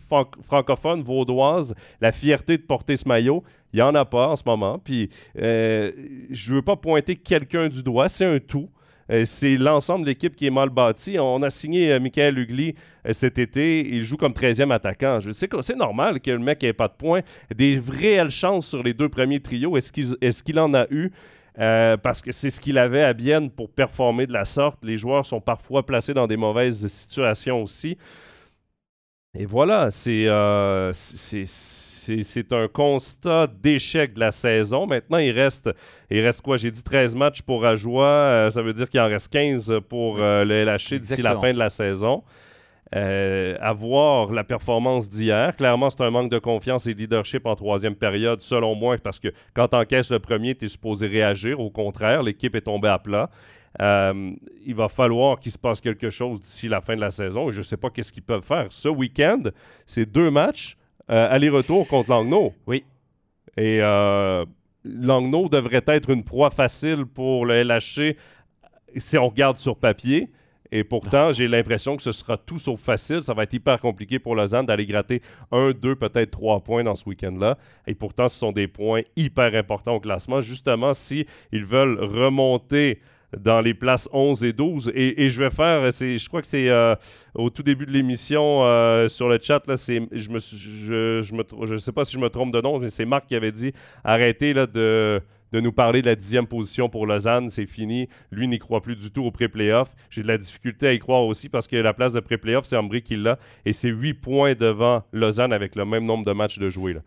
francophone vaudoise, la fierté de porter ce maillot. Il n'y en a pas en ce moment. Puis, euh, je veux pas pointer quelqu'un du doigt, c'est un tout. Euh, c'est l'ensemble de l'équipe qui est mal bâtie. On a signé euh, Michael Ugly cet été. Il joue comme 13e attaquant. Je sais que c'est normal que le mec ait pas de points. Des réelles chances sur les deux premiers trios. Est-ce qu'il en a eu? parce que c'est ce qu'il avait à Bienne pour performer de la sorte. Les joueurs sont parfois placés dans des mauvaises situations aussi. Et voilà, euh, c'est un constat d'échec de la saison. Maintenant, il reste, il reste quoi? J'ai dit 13 matchs pour Ajoie. Euh, ça veut dire qu'il en reste 15 pour euh, le LHC d'ici la fin de la saison. À voir la performance d'hier. Clairement, c'est un manque de confiance et de leadership en troisième période, selon moi, parce que quand tu encaisses le premier, tu es supposé réagir. Au contraire, l'équipe est tombée à plat. Euh, il va falloir qu'il se passe quelque chose d'ici la fin de la saison. Et je ne sais pas qu'est-ce qu'ils peuvent faire. Ce week-end, c'est deux matchs euh, aller-retour contre Langnau. Oui. Et euh, Langnau devrait être une proie facile pour le LHC si on regarde sur papier. Et pourtant, j'ai l'impression que ce sera tout sauf facile. Ça va être hyper compliqué pour Lausanne d'aller gratter un, deux, peut-être trois points dans ce week-end-là. Et pourtant, ce sont des points hyper importants au classement. Justement, s'ils veulent remonter dans les places 11 et 12. Et, je vais faire, je crois que c'est euh, au tout début de l'émission euh, sur le chat, là, je je sais pas si je me trompe de nom, mais c'est Marc qui avait dit arrêtez là, de, de nous parler de la dixième position pour Lausanne, c'est fini. Lui n'y croit plus du tout au pré-playoff. J'ai de la difficulté à y croire aussi parce que la place de pré-playoff, c'est Ambry qui l'a. Et c'est 8 points devant Lausanne avec le même nombre de matchs de jouer. Là.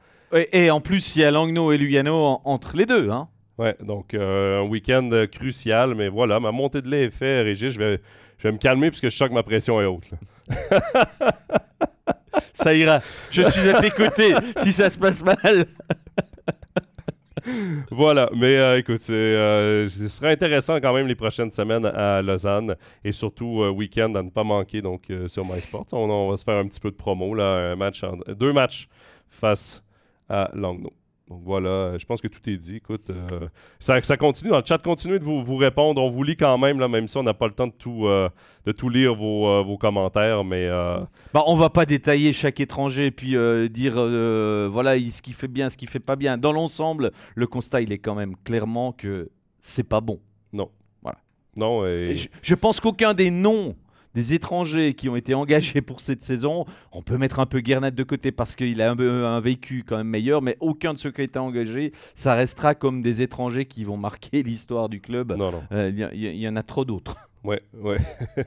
Et, en plus, il y a Langnau et Lugano entre les deux. Hein? Ouais, donc euh, un week-end crucial, mais voilà, ma montée de lait est faite, Régis. Je vais, je vais me calmer puisque je sens que ma pression est haute. ça ira. Je suis à tes côtés si ça se passe mal. voilà, mais euh, écoute, euh, ce sera intéressant quand même les prochaines semaines à Lausanne et surtout week-end à ne pas manquer donc sur MySports. On, on, va se faire un petit peu de promo là, match, deux matchs face à Langnau. Donc voilà, je pense que tout est dit. Écoute, euh, ça, ça, continue. Dans le chat, continuez de vous, vous, répondre. On vous lit quand même, là, même si on n'a pas le temps de tout, euh, de tout lire vos, euh, vos commentaires. Mais bah, on va pas détailler chaque étranger et puis dire voilà ce qui fait bien, ce qui fait pas bien. Dans l'ensemble, le constat il est quand même clairement que c'est pas bon. Non. Voilà. Non. Et... je, je, pense qu'aucun des noms des étrangers qui ont été engagés pour cette saison. On peut mettre un peu Guernat de côté parce qu'il a un, un, vécu quand même meilleur, mais aucun de ceux qui ont été engagés, ça restera comme des étrangers qui vont marquer l'histoire du club. Non, non. Euh, il y, en a trop d'autres. Ouais, ouais.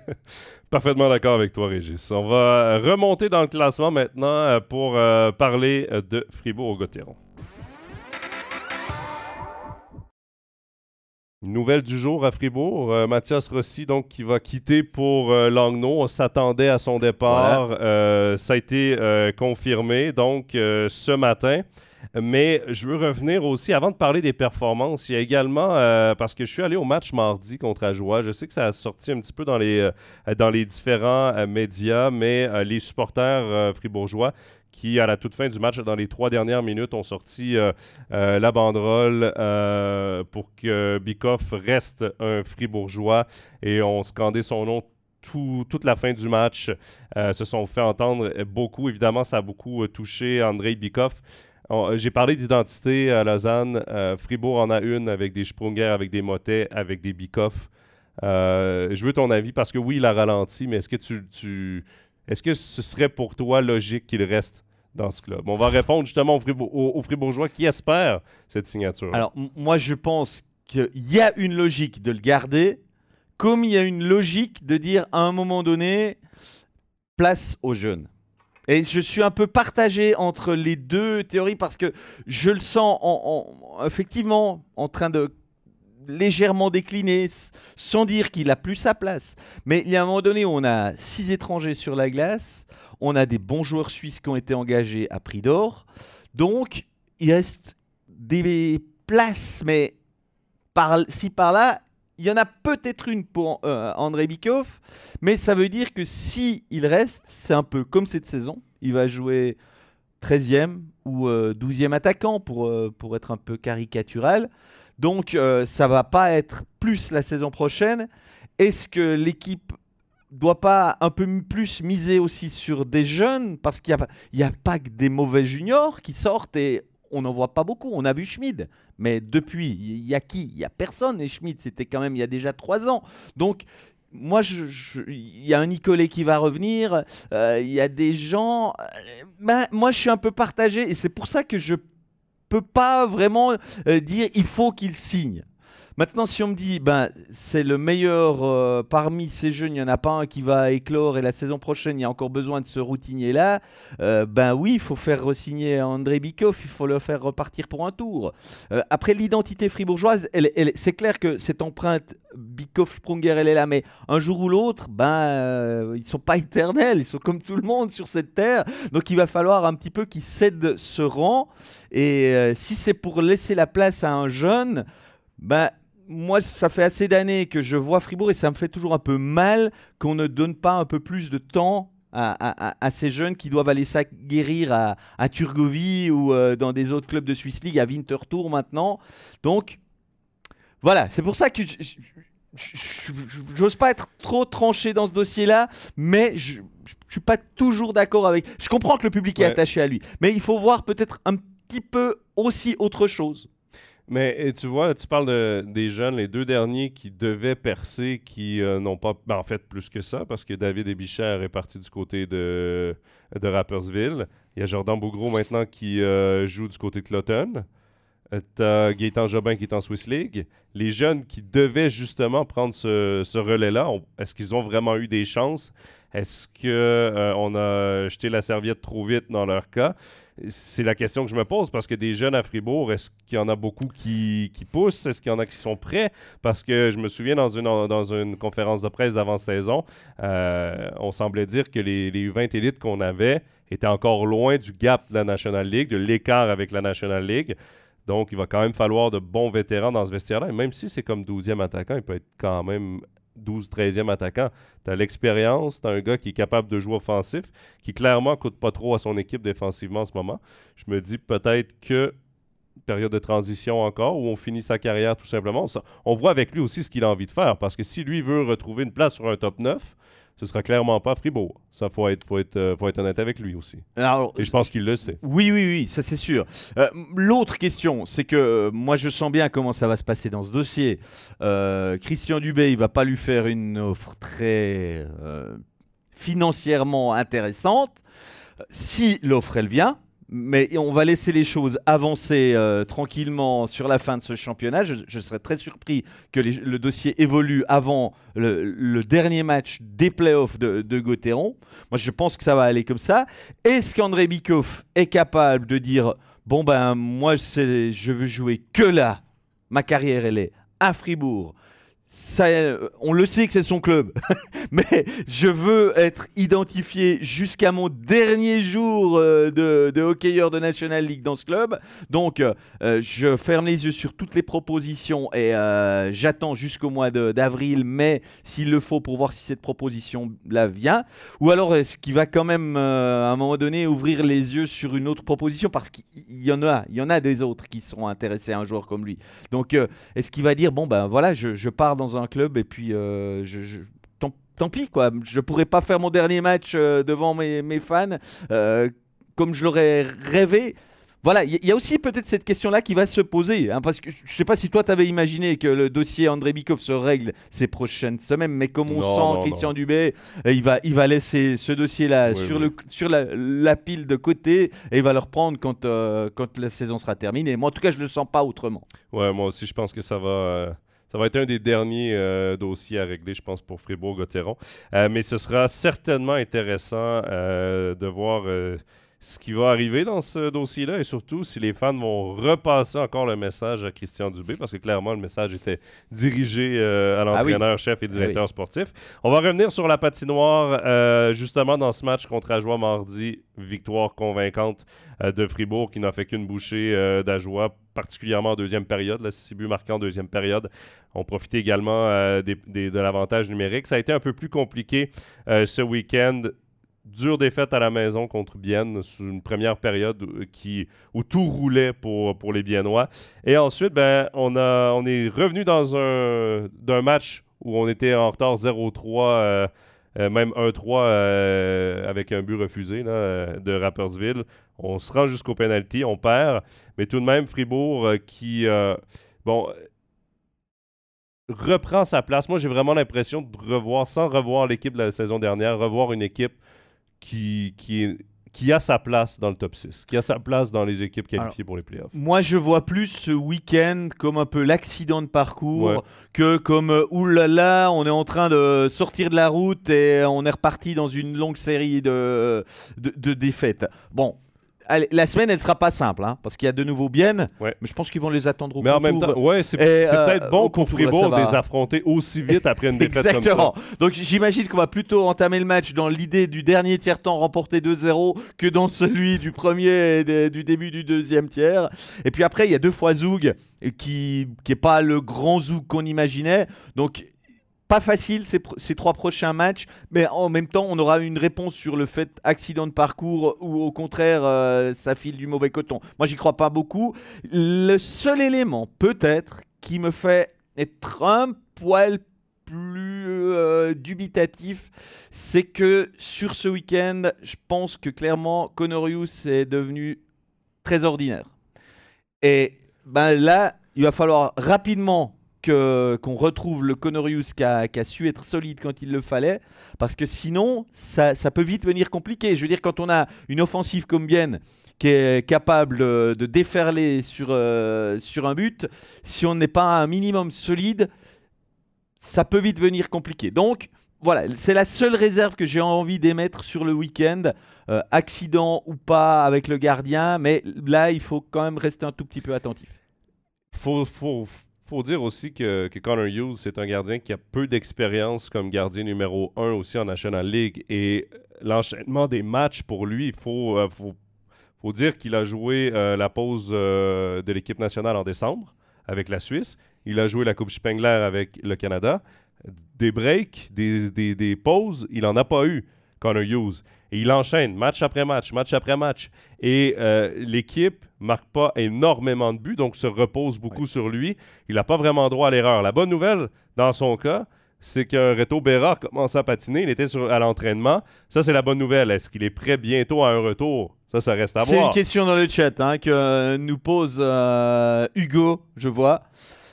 Parfaitement d'accord avec toi, Régis. On va remonter dans le classement maintenant euh, pour euh, parler de Fribourg-Gotteron. Nouvelle du jour à Fribourg, euh, Mathias Rossi donc qui va quitter pour euh, Langnau. On s'attendait à son départ. Euh, ça a été confirmé donc ce matin. Mais je veux revenir aussi, avant de parler des performances, il y a également, parce que je suis allé au match mardi contre Ajoie, je sais que ça a sorti un petit peu dans les, dans les différents médias, mais les supporters fribourgeois qui, à la toute fin du match, dans les trois dernières minutes, ont sorti euh, euh, la banderole euh, pour que Bikoff reste un fribourgeois et ont scandé son nom toute la fin du match. se sont fait entendre beaucoup. Évidemment, ça a beaucoup touché André Bikoff. J'ai parlé d'identité à Lausanne. Fribourg en a une avec des Sprunger, avec des Motets, avec des Bikoff. je veux ton avis parce que oui, il a ralenti, mais est-ce que tu est-ce que ce serait pour toi logique qu'il reste dans ce club? On va répondre justement aux, Fribourgeois qui espèrent cette signature. Alors, moi, je pense qu'il y a une logique de le garder, comme il y a une logique de dire à un moment donné, place aux jeunes. Et je suis un peu partagé entre les deux théories parce que je le sens effectivement en train de légèrement décliné, sans dire qu'il a plus sa place. Mais il y a un moment donné où on a six étrangers sur la glace, on a des bons joueurs suisses qui ont été engagés à prix d'or. Donc, il reste des places, mais par ci par-là, il y en a peut-être une pour euh, André Bikoff, mais ça veut dire que si il reste, c'est un peu comme cette saison. Il va jouer 13e ou 12e attaquant pour, pour être un peu caricatural. Donc ça va pas être plus la saison prochaine. Est-ce que l'équipe doit pas un peu plus miser aussi sur des jeunes? Parce qu'il n'y a, a, pas que des mauvais juniors qui sortent et on n'en voit pas beaucoup. On a vu Schmid, mais depuis, il y a qui? Il y a personne. Et Schmid, c'était quand même il y a déjà trois ans. Donc, moi, il y a un Nicolet qui va revenir. Euh, il y a des gens. Euh, ben, moi, je suis un peu partagé et c'est pour ça que je peux pas vraiment euh, dire il faut qu'il signe. Maintenant, si on me dit, ben, c'est le meilleur euh, parmi ces jeunes, il n'y en a pas un qui va éclore et la saison prochaine, il y a encore besoin de ce routinier-là, euh, ben oui, il faut faire re-signer André Bikoff, il faut le faire repartir pour un tour. Euh, après, l'identité fribourgeoise, c'est clair que cette empreinte Bikoff-Sprunger, elle est là, mais un jour ou l'autre, ben, ils sont pas éternels, ils sont comme tout le monde sur cette terre, donc il va falloir un petit peu qu'ils cèdent ce rang, et si c'est pour laisser la place à un jeune, ben, moi, ça fait assez d'années que je vois Fribourg et ça me fait toujours un peu mal qu'on ne donne pas un peu plus de temps à, ces jeunes qui doivent aller s'aguerrir à, à Turgovie ou euh, dans des autres clubs de Swiss League, à Winterthur maintenant. Donc, voilà, c'est pour ça que j'ose pas être trop tranché dans ce dossier-là, mais je, ne suis pas toujours d'accord avec. Je comprends que le public est attaché à lui, mais il faut voir peut-être un petit peu aussi autre chose. Mais tu vois, tu parles des jeunes, les deux derniers qui devaient percer, qui euh, n'ont pas. Ben, en fait, plus que ça, parce que David Ebichère est parti du côté de, de Rappersville. Il y a Jordan Bougro maintenant qui euh, joue du côté de Cloton. Euh, t'as Gaëtan Jobin qui est en Swiss League. Les jeunes qui devaient justement prendre ce relais-là, est-ce qu'ils ont vraiment eu des chances? Est-ce qu'on a jeté la serviette trop vite dans leur cas? C'est la question que je me pose parce que des jeunes à Fribourg, est-ce qu'il y en a beaucoup qui, poussent? Est-ce qu'il y en a qui sont prêts? Parce que je me souviens dans une, conférence de presse d'avant-saison, euh, on semblait dire que les, les U20 élites qu'on avait étaient encore loin du gap de la National League, de l'écart avec la National League. Donc, il va quand même falloir de bons vétérans dans ce vestiaire-là. Et même si c'est comme 12e attaquant, il peut être quand même 12-13e attaquant. Tu as l'expérience, tu as un gars qui est capable de jouer offensif, qui clairement coûte pas trop à son équipe défensivement en ce moment. Je me dis peut-être que période de transition encore, où on finit sa carrière tout simplement. on voit avec lui aussi ce qu'il a envie de faire, parce que si lui veut retrouver une place sur un top 9, ce sera clairement pas Fribourg. Ça, faut être, faut être, euh, faut être honnête avec lui aussi. Et je pense qu'il le sait. Oui, oui, oui, ça c'est sûr. Euh, l'autre question, c'est que euh, moi je sens bien comment ça va se passer dans ce dossier. Christian Dubé, il va pas lui faire une offre très financièrement intéressante. Si l'offre elle vient, mais on va laisser les choses avancer euh, tranquillement sur la fin de ce championnat. Je, serais très surpris que le dossier évolue avant le, dernier match des playoffs de, de Moi, je pense que ça va aller comme ça. Est-ce qu'André Bikoff est capable de dire Bon, ben, moi, je veux jouer que là. Ma carrière, elle est à Fribourg on le sait que c'est son club, mais je veux être identifié jusqu'à mon dernier jour euh, de, hockeyeur de National League dans ce club. Donc, euh, je ferme les yeux sur toutes les propositions et euh, j'attends jusqu'au mois d'avril, mai, s'il le faut, pour voir si cette proposition-là vient. Ou alors, est-ce qu'il va quand même, à un moment donné, ouvrir les yeux sur une autre proposition? Parce qu'il y en a, il y en a des autres qui seront intéressés à un joueur comme lui. Donc, est-ce qu'il va dire, bon, ben voilà, je, je pars dans un club et puis euh, je, tant, pis quoi. Je pourrais pas faire mon dernier match euh, devant mes, mes fans euh, comme je l'aurais rêvé. Voilà, il y, a aussi peut-être cette question-là qui va se poser, hein, parce que je sais pas si toi tu avais imaginé que le dossier André Bikov se règle ces prochaines semaines, mais comme on sent Christian Dubé, il va, il va laisser ce dossier-là sur, Le, sur la, pile de côté et il va le reprendre quand, quand la saison sera terminée. Moi en tout cas je le sens pas autrement. Ouais, moi aussi je pense que ça va ça va être un des derniers euh, dossiers à régler, je pense, pour Fribourg-Gotteron. Euh, mais ce sera certainement intéressant euh, de voir ce qui va arriver dans ce dossier-là et surtout si les fans vont repasser encore le message à Christian Dubé parce que clairement le message était dirigé euh, à Ah l'entraîneur, chef et directeur sportif. On va revenir sur la patinoire euh, justement dans ce match contre Ajoie mardi. Victoire convaincante euh, de Fribourg qui n'a fait qu'une bouchée d'Ajoie, particulièrement en deuxième période. Là, six buts marqués en deuxième période. On profitait également des- des- de l'avantage numérique. Ça a été un peu plus compliqué ce week-end. Dure défaite à la maison contre Bienne sur une première période qui, où tout roulait pour, pour les Biennois. Et ensuite, ben, on, a, on est revenu dans un d'un match où on était en retard 0-3, euh, euh, même 1-3 euh, avec un but refusé là, de Rappersville. On se rend jusqu'au penalty, on perd. Mais tout de même, Fribourg qui, bon, reprend sa place. Moi, j'ai vraiment l'impression de revoir, sans revoir l'équipe de la saison dernière, revoir une équipe qui, qui, est- qui a sa place dans le top 6, qui a sa place dans les équipes qualifiées pour les playoffs. Moi, je vois plus ce week-end comme un peu l'accident de parcours Ouais. que comme euh, oulala, on est en train de sortir de la route et on est reparti dans une longue série de, de, de défaites. Bon. Allez, la semaine, elle sera pas simple, hein, parce qu'il y a de nouveaux biennes, Ouais. mais je pense qu'ils vont les attendre au Mais en même temps, ouais, c'est euh, peut-être bon là, Fribourg de les affronter aussi vite après une défaite comme Exactement. ça. Donc j'imagine qu'on va plutôt entamer le match dans l'idée du dernier tiers-temps remporté 2-0 que dans celui du premier et de- du début du deuxième tiers. Et puis après, il y a deux fois Zoug et qui qui est pas le grand Zoug qu'on imaginait. Donc pas facile ces, trois prochains matchs, mais en même temps, on aura une réponse sur le fait accident de parcours ou au contraire, euh, ça file du mauvais coton. Moi, j'y crois pas beaucoup. Le seul élément, peut-être, qui me fait être un poil plus euh, dubitatif, c'est que sur ce week-end, je pense que clairement, Conorius est devenu très ordinaire. Et ben là, il va falloir rapidement qu'on retrouve le Conorius qui a, su être solide quand il le fallait, parce que sinon, ça, peut vite venir compliqué. Je veux dire, quand on a une offensive comme Bienne qui est capable de, déferler sur, euh, sur un but, si on n'est pas un minimum solide, ça peut vite venir compliqué. Donc, voilà, c'est la seule réserve que j'ai envie d'émettre sur le week-end. Euh, accident ou pas avec le gardien, mais là, il faut quand même rester un tout petit peu attentif. faut, faut, faut dire aussi que, Connor Hughes, c'est un gardien qui a peu d'expérience comme gardien numéro 1 aussi en National League. Et l'enchaînement des matchs pour lui, il faut, euh, dire qu'il a joué euh, la pause euh, de l'équipe nationale en décembre avec la Suisse. Il a joué la Coupe Spengler avec le Canada. Des breaks, des, des, pauses, il n'en a pas eu, Connor Hughes. Et il enchaîne match après match, match après match. Et l'équipe marque pas énormément de buts, donc se repose beaucoup sur lui. Il n'a pas vraiment droit à l'erreur. La bonne nouvelle, dans son cas, c'est que Reto Berra commence à patiner. Il était sur, à l'entraînement. Ça, c'est la bonne nouvelle. Est-ce qu'il est prêt bientôt à un retour? Ça, ça reste à C'est voir. une question dans le chat hein, que nous pose euh, Hugo, je vois.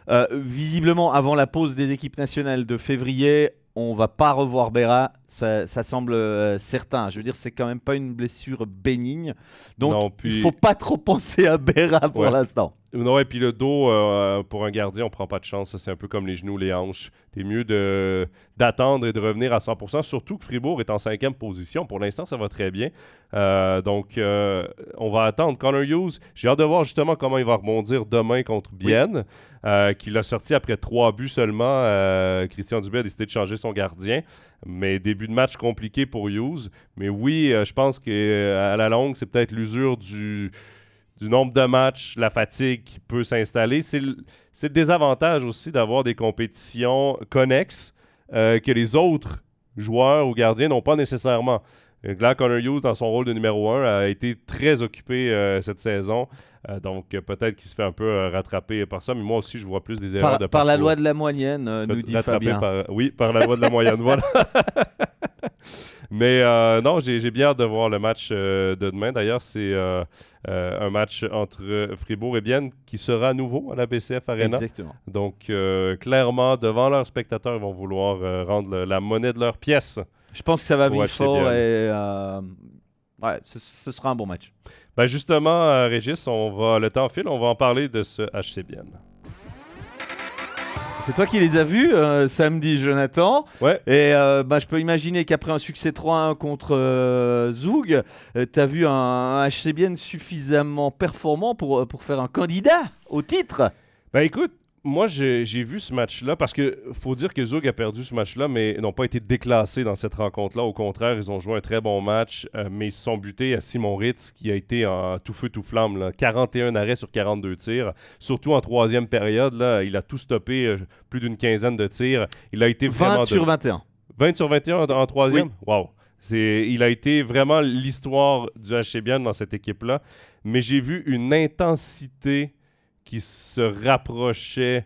Euh, visiblement, avant la pause des équipes nationales de février, on va pas revoir Berra. Ça, ça semble euh, certain. Je veux dire, c'est quand même pas une blessure bénigne. Donc, Non, puis- il faut pas trop penser à Berra pour Ouais. l'instant. Non, et puis le dos, euh, pour un gardien, on prend pas de chance. C'est un peu comme les genoux, les hanches. T'es mieux de, d'attendre et de revenir à 100%, surtout que Fribourg est en cinquième position. Pour l'instant, ça va très bien. Euh, donc, euh, on va attendre. Connor Hughes, j'ai hâte de voir justement comment il va rebondir demain contre Bienne, qui l'a sorti après trois buts seulement. Christian Dubé a décidé de changer son gardien. Mais début de match compliqué pour Hughes. Mais oui, je pense qu'à la longue, c'est peut-être l'usure du du nombre de matchs, la fatigue qui peut s'installer. C'est le, désavantage aussi d'avoir des compétitions connexes euh, que les autres joueurs ou gardiens n'ont pas nécessairement. Euh, Là, Connor Hughes, dans son rôle de numéro 1, a été très occupé euh, cette saison. Euh, donc, peut-être qu'il se fait un peu rattraper par ça. Mais moi aussi, je vois plus des erreurs Par, de par la loi de la moyenne, nous dit Fabien. par- oui, par la loi de la moyenne, voilà. Mais euh, non, j'ai bien hâte de voir le match euh, de demain. D'ailleurs, c'est euh, un match entre Fribourg et Bienne qui sera à nouveau à la BCF Arena. Exactement. Donc, clairement, devant leurs spectateurs, ils vont vouloir rendre le- la monnaie de leur pièce. Je pense que ça va acheter fort et ouais, ce, ce sera un bon match. Ben justement, euh, Régis, on va, le temps file, on va en parler de ce HC Bienne. C'est toi qui les as vus euh, samedi, Jonathan. Ouais. Et euh, bah, je peux imaginer qu'après un succès 3-1 contre euh, Zoug, tu as vu un, un HCBN suffisamment performant pour, pour faire un candidat au titre. Ben écoute, moi, j'ai vu ce match-là parce que faut dire que Zug a perdu ce match-là, mais n'ont pas été déclassés dans cette rencontre-là. Au contraire, ils ont joué un très bon match, euh, mais ils se sont butés à Simon Ritz, qui a été en tout feu, tout flamme. là. 41 arrêts sur 42 tirs. Surtout en troisième période, là, il a tout stoppé, euh, plus d'une quinzaine de tirs. Il a été vraiment 20 de- sur 21. 20 sur 21 en, en troisième? Wow. C'est, il a été vraiment l'histoire du HCBN dans cette équipe-là. Mais j'ai vu une intensité qui se rapprochait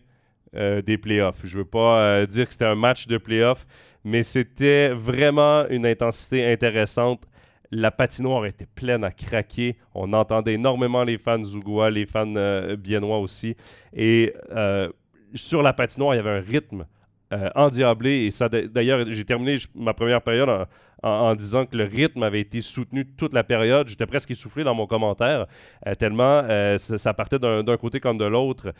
euh, des playoffs. Je veux pas euh, dire que c'était un match de playoffs, mais c'était vraiment une intensité intéressante. La patinoire était pleine à craquer. On entendait énormément les fans zougois, les fans euh, biennois aussi. Et euh, sur la patinoire, il y avait un rythme euh, endiablé. Et ça, d'ailleurs, j'ai terminé ma première période en, en- en disant que le rythme avait été soutenu toute la période. J'étais presque essoufflé dans mon commentaire, euh, tellement euh, ça, ça partait d'un côté comme de l'autre.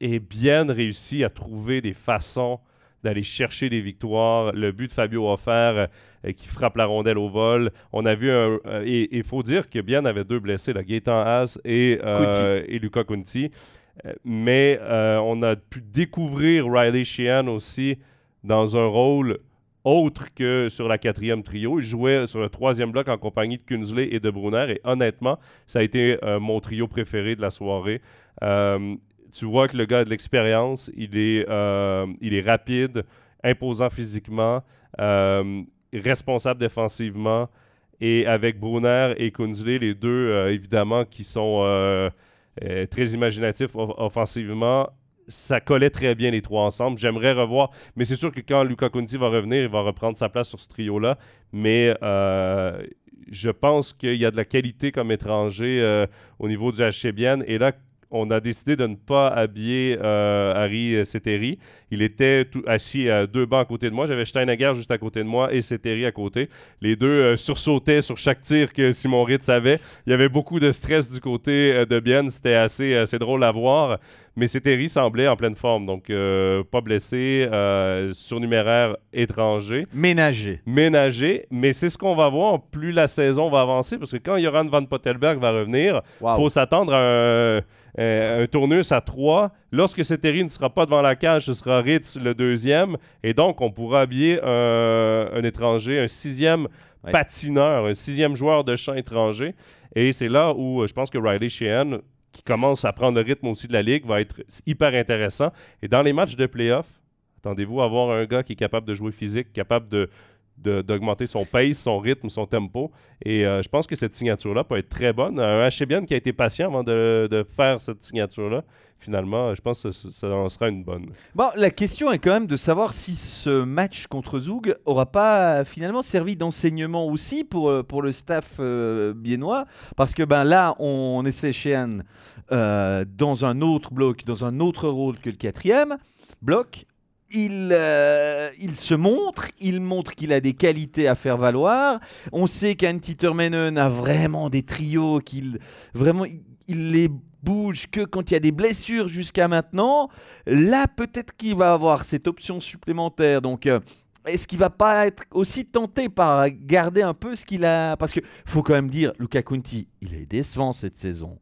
Et bien réussi à trouver des façons d'aller chercher des victoires. Le but de Fabio Offert euh, qui frappe la rondelle au vol. On a vu un. euh, et il faut dire que Bien avait deux blessés, là, Gaëtan Haas et, euh, et Luca Conti. Euh, mais euh, on a pu découvrir Riley Sheehan aussi dans un rôle autre que sur la quatrième trio. Il jouait sur le troisième bloc en compagnie de Kunzley et de Brunner. Et honnêtement, ça a été euh, mon trio préféré de la soirée. Tu vois que le gars a de l'expérience, il, est, il est rapide, imposant physiquement, responsable défensivement. Et avec Brunner et Kunzley, les deux, évidemment, qui sont euh, très imaginatifs off- offensivement, ça collait très bien les trois ensemble. J'aimerais revoir, mais c'est sûr que quand Luca Conti va revenir, il va reprendre sa place sur ce trio-là. Mais euh, je pense qu'il y a de la qualité comme étranger euh, au niveau du HCBN. Et là, on a décidé de ne pas habiller euh, Harry Seteri. Il était tout- assis à deux bancs à côté de moi. J'avais Steinegger juste à côté de moi et Seteri à côté. Les deux euh, sursautaient sur chaque tir que Simon Ritz avait. Il y avait beaucoup de stress du côté euh, de Bienne. C'était assez, assez drôle à voir. Mais Seteri semblait en pleine forme. Donc, euh, pas blessé, euh, surnuméraire étranger Ménager. ménager, mais c'est ce qu'on va voir plus la saison va avancer, parce que quand Joran Van Pottelberg va revenir, il Wow. faut s'attendre à un, un, un tournus à 3. Lorsque Seteri ne sera pas devant la cage, ce sera Ritz le deuxième, et donc on pourra habiller un, un étranger, un sixième Ouais. patineur, un sixième joueur de champ étranger, et c'est là où euh, je pense que Riley Sheehan, qui commence à prendre le rythme aussi de la ligue, va être hyper intéressant. Et dans les matchs de playoff, attendez-vous à avoir un gars qui est capable de jouer physique, capable de- d'augmenter son pace, son rythme, son tempo. Et euh, je pense que cette signature-là peut être très bonne. Un HCBN qui a été patient avant de, de faire cette signature-là, finalement, je pense que ça, en sera une bonne. Bon, la question est quand même de savoir si ce match contre Zoug aura pas finalement servi d'enseignement aussi pour, euh, pour le staff euh, biennois. Parce que ben, là, on essaie Sheehan euh, dans un autre bloc, dans un autre rôle que le quatrième bloc. Il, euh, il se montre, il montre qu'il a des qualités à faire valoir. On sait qu'Antti Turmenen a vraiment des trios, qu'il vraiment il les bouge que quand il y a des blessures jusqu'à maintenant. Là, peut-être qu'il va avoir cette option supplémentaire. Donc, euh, est-ce qu'il va pas être aussi tenté par garder un peu ce qu'il a? Parce que faut quand même dire, Luca Conti, il est décevant cette saison.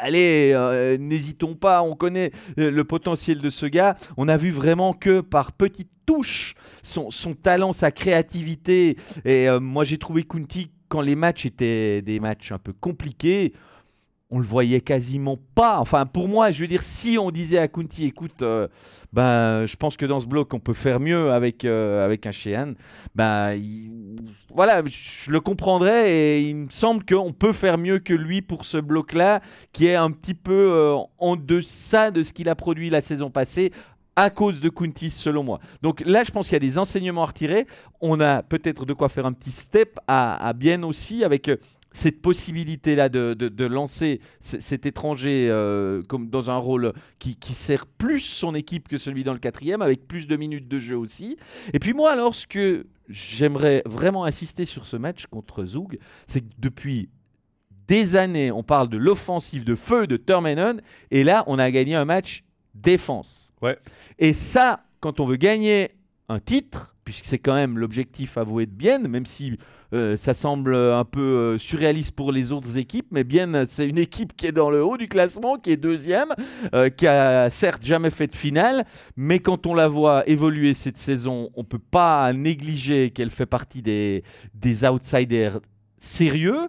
Allez, euh, n'hésitons pas, on connaît euh, le potentiel de ce gars. On a vu vraiment que par petites touches, son, talent, sa créativité. Et euh, moi, j'ai trouvé Conti, quand les matchs étaient des matchs un peu compliqués, on le voyait quasiment pas. Enfin, pour moi, je veux dire, si on disait à Kunti, écoute, euh, ben, je pense que dans ce bloc, on peut faire mieux avec, euh, avec un Sheehan, ben, il- voilà, je le comprendrais et il me semble qu'on peut faire mieux que lui pour ce bloc-là, qui est un petit peu euh, en deçà de ce qu'il a produit la saison passée à cause de Kuntis, selon moi. Donc là, je pense qu'il y a des enseignements à retirer. On a peut-être de quoi faire un petit step à, à bien aussi avec cette possibilité-là de, de- de lancer cet étranger euh, comme dans un rôle qui, qui sert plus son équipe que celui dans le quatrième, avec plus de minutes de jeu aussi. Et puis moi, alors, ce que j'aimerais vraiment insister sur ce match contre Zug, c'est que depuis des années, on parle de l'offensive de feu de Termenen, et là, on a gagné un match défense. Ouais. Et ça, quand on veut gagner un titre, puisque c'est quand même l'objectif avoué de Bien, même si euh, ça semble un peu euh, surréaliste pour les autres équipes, mais Bien, c'est une équipe qui est dans le haut du classement, qui est deuxième, euh, qui a certes jamais fait de finale, mais quand on la voit évoluer cette saison, on peut pas négliger qu'elle fait partie des outsiders sérieux.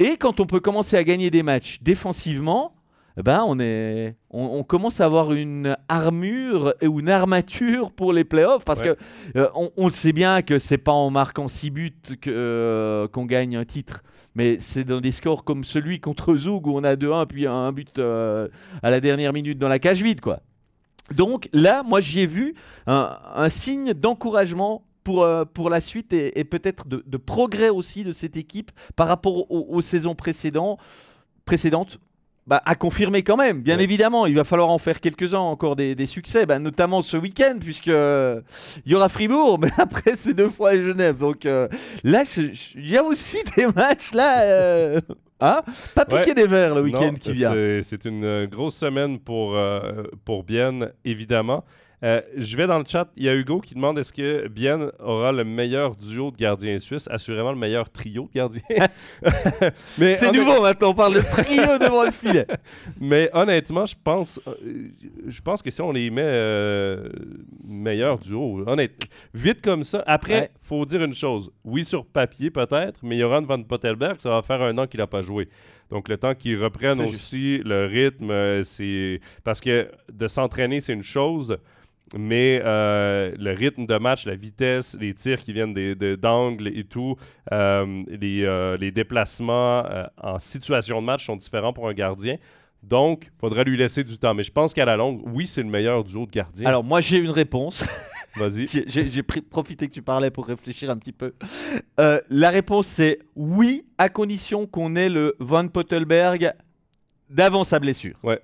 Et quand on peut commencer à gagner des matchs défensivement, eh ben on, est, on, commence à avoir une armure et une armature pour les playoffs parce qu'on que euh, on, le sait bien que c'est pas en marquant 6 buts que, euh, qu'on gagne un titre, mais c'est dans des scores comme celui contre Zoug où on a 2-1 puis un but euh, à la dernière minute dans la cage vide quoi. Donc là, moi j'y ai vu un, signe d'encouragement pour, pour la suite et, peut-être de, progrès aussi de cette équipe par rapport aux, saisons précédentes précédentes bah, à confirmer quand même, bien évidemment. Il va falloir en faire quelques-uns encore des, succès, bah, notamment ce week-end, puisque il y aura Fribourg, mais après c'est deux fois à Genève. Donc euh, là, il y a aussi des matchs là. Euh, hein? Pas piquer des verres le week-end qui vient. C'est une euh, grosse semaine pour, pour Bien, évidemment. Euh, je vais dans le chat. Il y a Hugo qui demande est-ce que Bien aura le meilleur duo de gardiens suisses? Assurément le meilleur trio de gardiens. c'est nouveau maintenant, on parle de trio devant le filet. Mais honnêtement, je pense, euh, je pense que si on les met euh, meilleur duo, honnête, vite comme ça. Après, il faut dire une chose. Oui, sur papier peut-être, mais Joran van Pottelberg, ça va faire un an qu'il n'a pas joué. Donc, le temps qu'il reprenne aussi le rythme, c'est. Parce que de s'entraîner, c'est une chose. Mais euh, le rythme de match, la vitesse, les tirs qui viennent d'angle et tout, euh, euh, les, déplacements en situation de match sont différents pour un gardien. Donc, il faudrait lui laisser du temps. Mais je pense qu'à la longue, oui, c'est le meilleur duo de gardien. Alors, moi, j'ai une réponse. Vas-y. j'ai profité que tu parlais pour réfléchir un petit peu. la réponse, c'est oui, à condition qu'on ait le Von Pottelberg d'avant sa blessure. Ouais.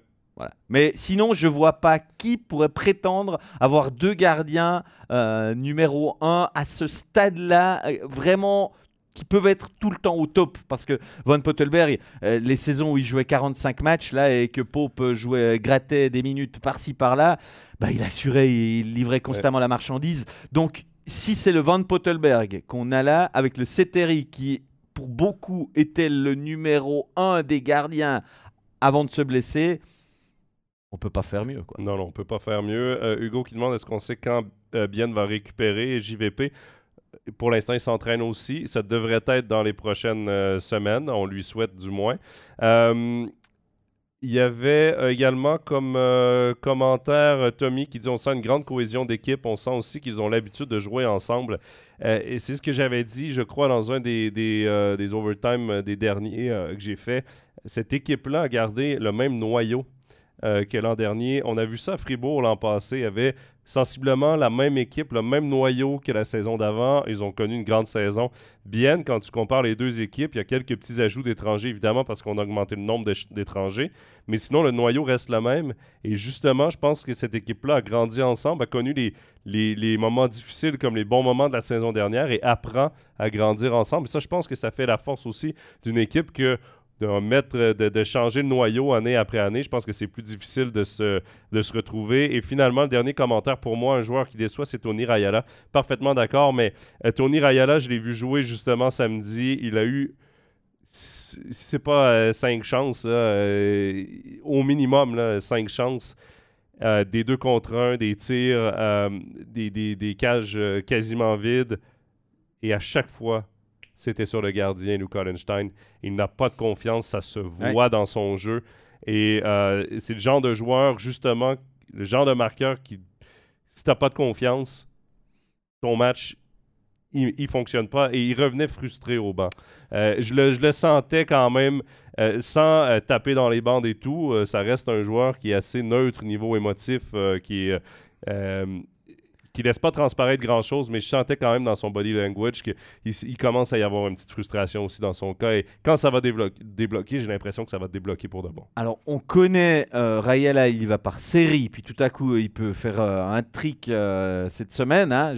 Mais sinon, je vois pas qui pourrait prétendre avoir deux gardiens euh, numéro 1 à ce stade-là, euh, vraiment qui peuvent être tout le temps au top. Parce que Von Pottelberg, euh, les saisons où il jouait 45 matchs là et que Pope jouait, grattait des minutes par-ci par-là, bah, il assurait, il livrait constamment la marchandise. Donc, si c'est le Von Pottelberg qu'on a là, avec le Ceteri qui pour beaucoup était le numéro 1 des gardiens avant de se blesser, on peut pas faire mieux. Non, non, on peut pas faire mieux. Euh, Hugo qui demande est-ce qu'on sait quand euh, Bien va récupérer JVP pour l'instant, il s'entraîne aussi. Ça devrait être dans les prochaines euh, semaines. On lui souhaite du moins. il y avait également comme commentaire Tommy qui dit on sent une grande cohésion d'équipe. On sent aussi qu'ils ont l'habitude de jouer ensemble. c'est ce que j'avais dit, je crois, dans un des, des, des overtime des derniers que j'ai fait. Cette équipe-là a gardé le même noyau euh, que l'an dernier. On a vu ça à Fribourg l'an passé. Il y avait sensiblement la même équipe, le même noyau que la saison d'avant. Ils ont connu une grande saison. Bien, quand tu compares les deux équipes, il y a quelques petits ajouts d'étrangers, évidemment, parce qu'on a augmenté le nombre d'étrangers. Mais sinon, le noyau reste le même. Et justement, je pense que cette équipe-là a grandi ensemble, a connu les, moments difficiles comme les bons moments de la saison dernière et apprend à grandir ensemble. Et ça, je pense que ça fait la force aussi d'une équipe que de mettre, euh, de, changer le noyau année après année. Je pense que c'est plus difficile de se, de se retrouver. Et finalement, le dernier commentaire pour moi, un joueur qui déçoit, c'est Tony Rayala. Parfaitement d'accord, mais euh, Tony Rayala, je l'ai vu jouer justement samedi. Il a eu, c'est pas euh, cinq chances, au minimum, cinq chances. des deux contre un, des tirs, des, des, des, cages quasiment vides. Et à chaque fois, c'était sur le gardien, Luke Hollenstein. Il n'a pas de confiance, ça se voit dans son jeu. Et euh, c'est le genre de joueur, justement, le genre de marqueur qui, si tu n'as pas de confiance, ton match, il, ne fonctionne pas. Et il revenait frustré au banc. Euh, je, le, je, le, sentais quand même, euh, sans taper dans les bandes et tout. ça reste un joueur qui est assez neutre niveau émotif, qui est qui laisse pas transparaître grand-chose, mais je sentais quand même dans son body language qu'il il commence à y avoir une petite frustration aussi dans son cas. Et quand ça va débloquer, j'ai l'impression que ça va débloquer pour de bon. Alors, on connaît euh, Rayala, il va par série, puis tout à coup, il peut faire euh, un trick euh, cette semaine. Hein,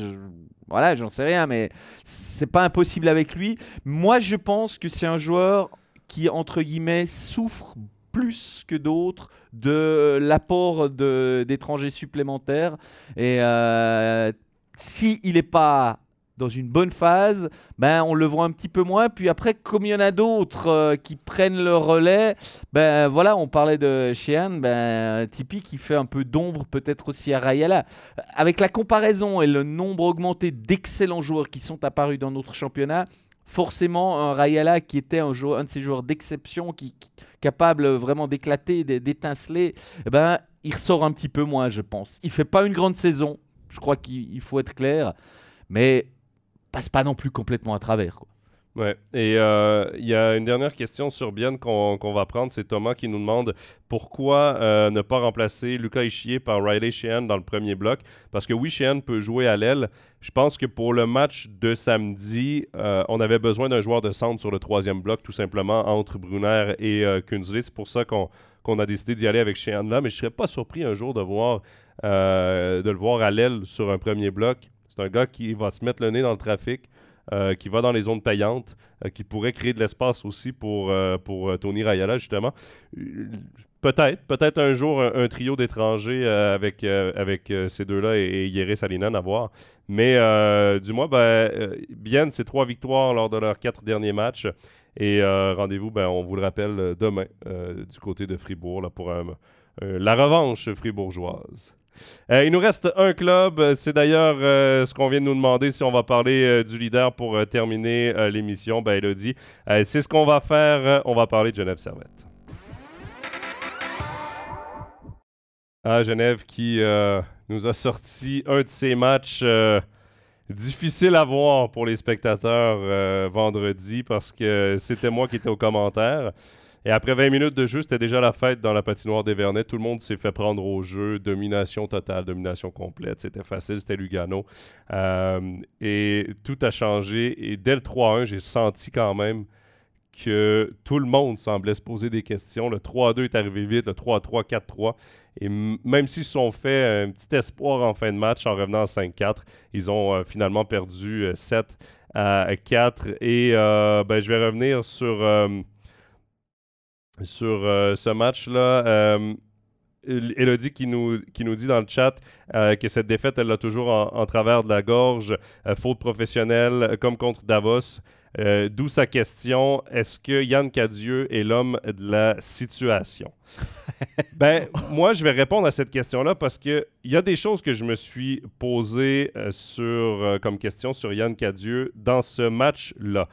voilà, j'en sais rien, mais c'est pas impossible avec lui. Moi, je pense que c'est un joueur qui, entre guillemets, souffre plus que d'autres de l'apport d'étrangers supplémentaires. Et euh, s'il n'est pas dans une bonne phase, ben on le voit un petit peu moins. Puis après, comme il y en a d'autres euh, qui prennent le relais, ben voilà, on parlait de Sheehan, ben Tipeee qui fait un peu d'ombre peut-être aussi à Rayala. Avec la comparaison et le nombre augmenté d'excellents joueurs qui sont apparus dans notre championnat, forcément un Rayala qui était un, de ces joueurs d'exception, qui, capable vraiment d'éclater, d'étinceler, eh ben il ressort un petit peu moins, je pense. Il fait pas une grande saison, je crois qu'il faut être clair, mais passe pas non plus complètement à travers. Ouais. Et euh, il y a une dernière question sur Bien qu'on va prendre. C'est Thomas qui nous demande pourquoi euh, ne pas remplacer Lucas Ischier par Riley Sheehan dans le premier bloc? Parce que oui, Sheehan peut jouer à l'aile. Je pense que pour le match de samedi, euh, on avait besoin d'un joueur de centre sur le troisième bloc, tout simplement, entre Brunner et Kunzle. C'est pour ça qu'on a décidé d'y aller avec Sheehan là. Mais je serais pas surpris un jour de, voir, de le voir à l'aile sur un premier bloc. C'est un gars qui va se mettre le nez dans le trafic, euh, qui va dans les zones payantes, euh, qui pourrait créer de l'espace aussi pour, euh, pour Tony Rayala, justement. Peut-être, peut-être un jour un, trio d'étrangers avec, avec ces deux-là et, et Yeri Salinan à voir. Mais du moins, ben, bien, c'est trois victoires lors de leurs quatre derniers matchs. Et rendez-vous, ben, on vous le rappelle, demain du côté de Fribourg là, pour la revanche fribourgeoise. Euh, il nous reste un club. C'est d'ailleurs euh, ce qu'on vient de nous demander si on va parler euh, du leader pour terminer l'émission. Ben, Elodie, c'est ce qu'on va faire. On va parler de Genève Servette. Ah, Genève qui nous a sorti un de ses matchs difficiles à voir pour les spectateurs vendredi parce que c'était moi qui étais au commentaire. Et après 20 minutes de jeu, c'était déjà la fête dans la patinoire d'Evernay. Tout le monde s'est fait prendre au jeu. Domination totale, domination complète. C'était facile, c'était Lugano. Euh, et tout a changé. Et dès le 3-1, j'ai senti quand même que tout le monde semblait se poser des questions. Le 3-2 est arrivé vite, le 3-3, 4-3. Et même s'ils se sont fait un petit espoir en fin de match en revenant à 5-4, ils ont euh, finalement perdu 7 euh, à 4. Et ben, je vais revenir sur sur euh, ce match-là. Euh, Elodie qui nous, qui nous dit dans le chat euh, que cette défaite, elle l'a toujours en, travers de la gorge, faute professionnelle, comme contre Davos. D'où sa question est-ce que Yann Cadieux est l'homme de la situation? Ben, moi, je vais répondre à cette question-là parce qu'il y a des choses que je me suis posées sur, comme question sur Yann Cadieux dans ce match-là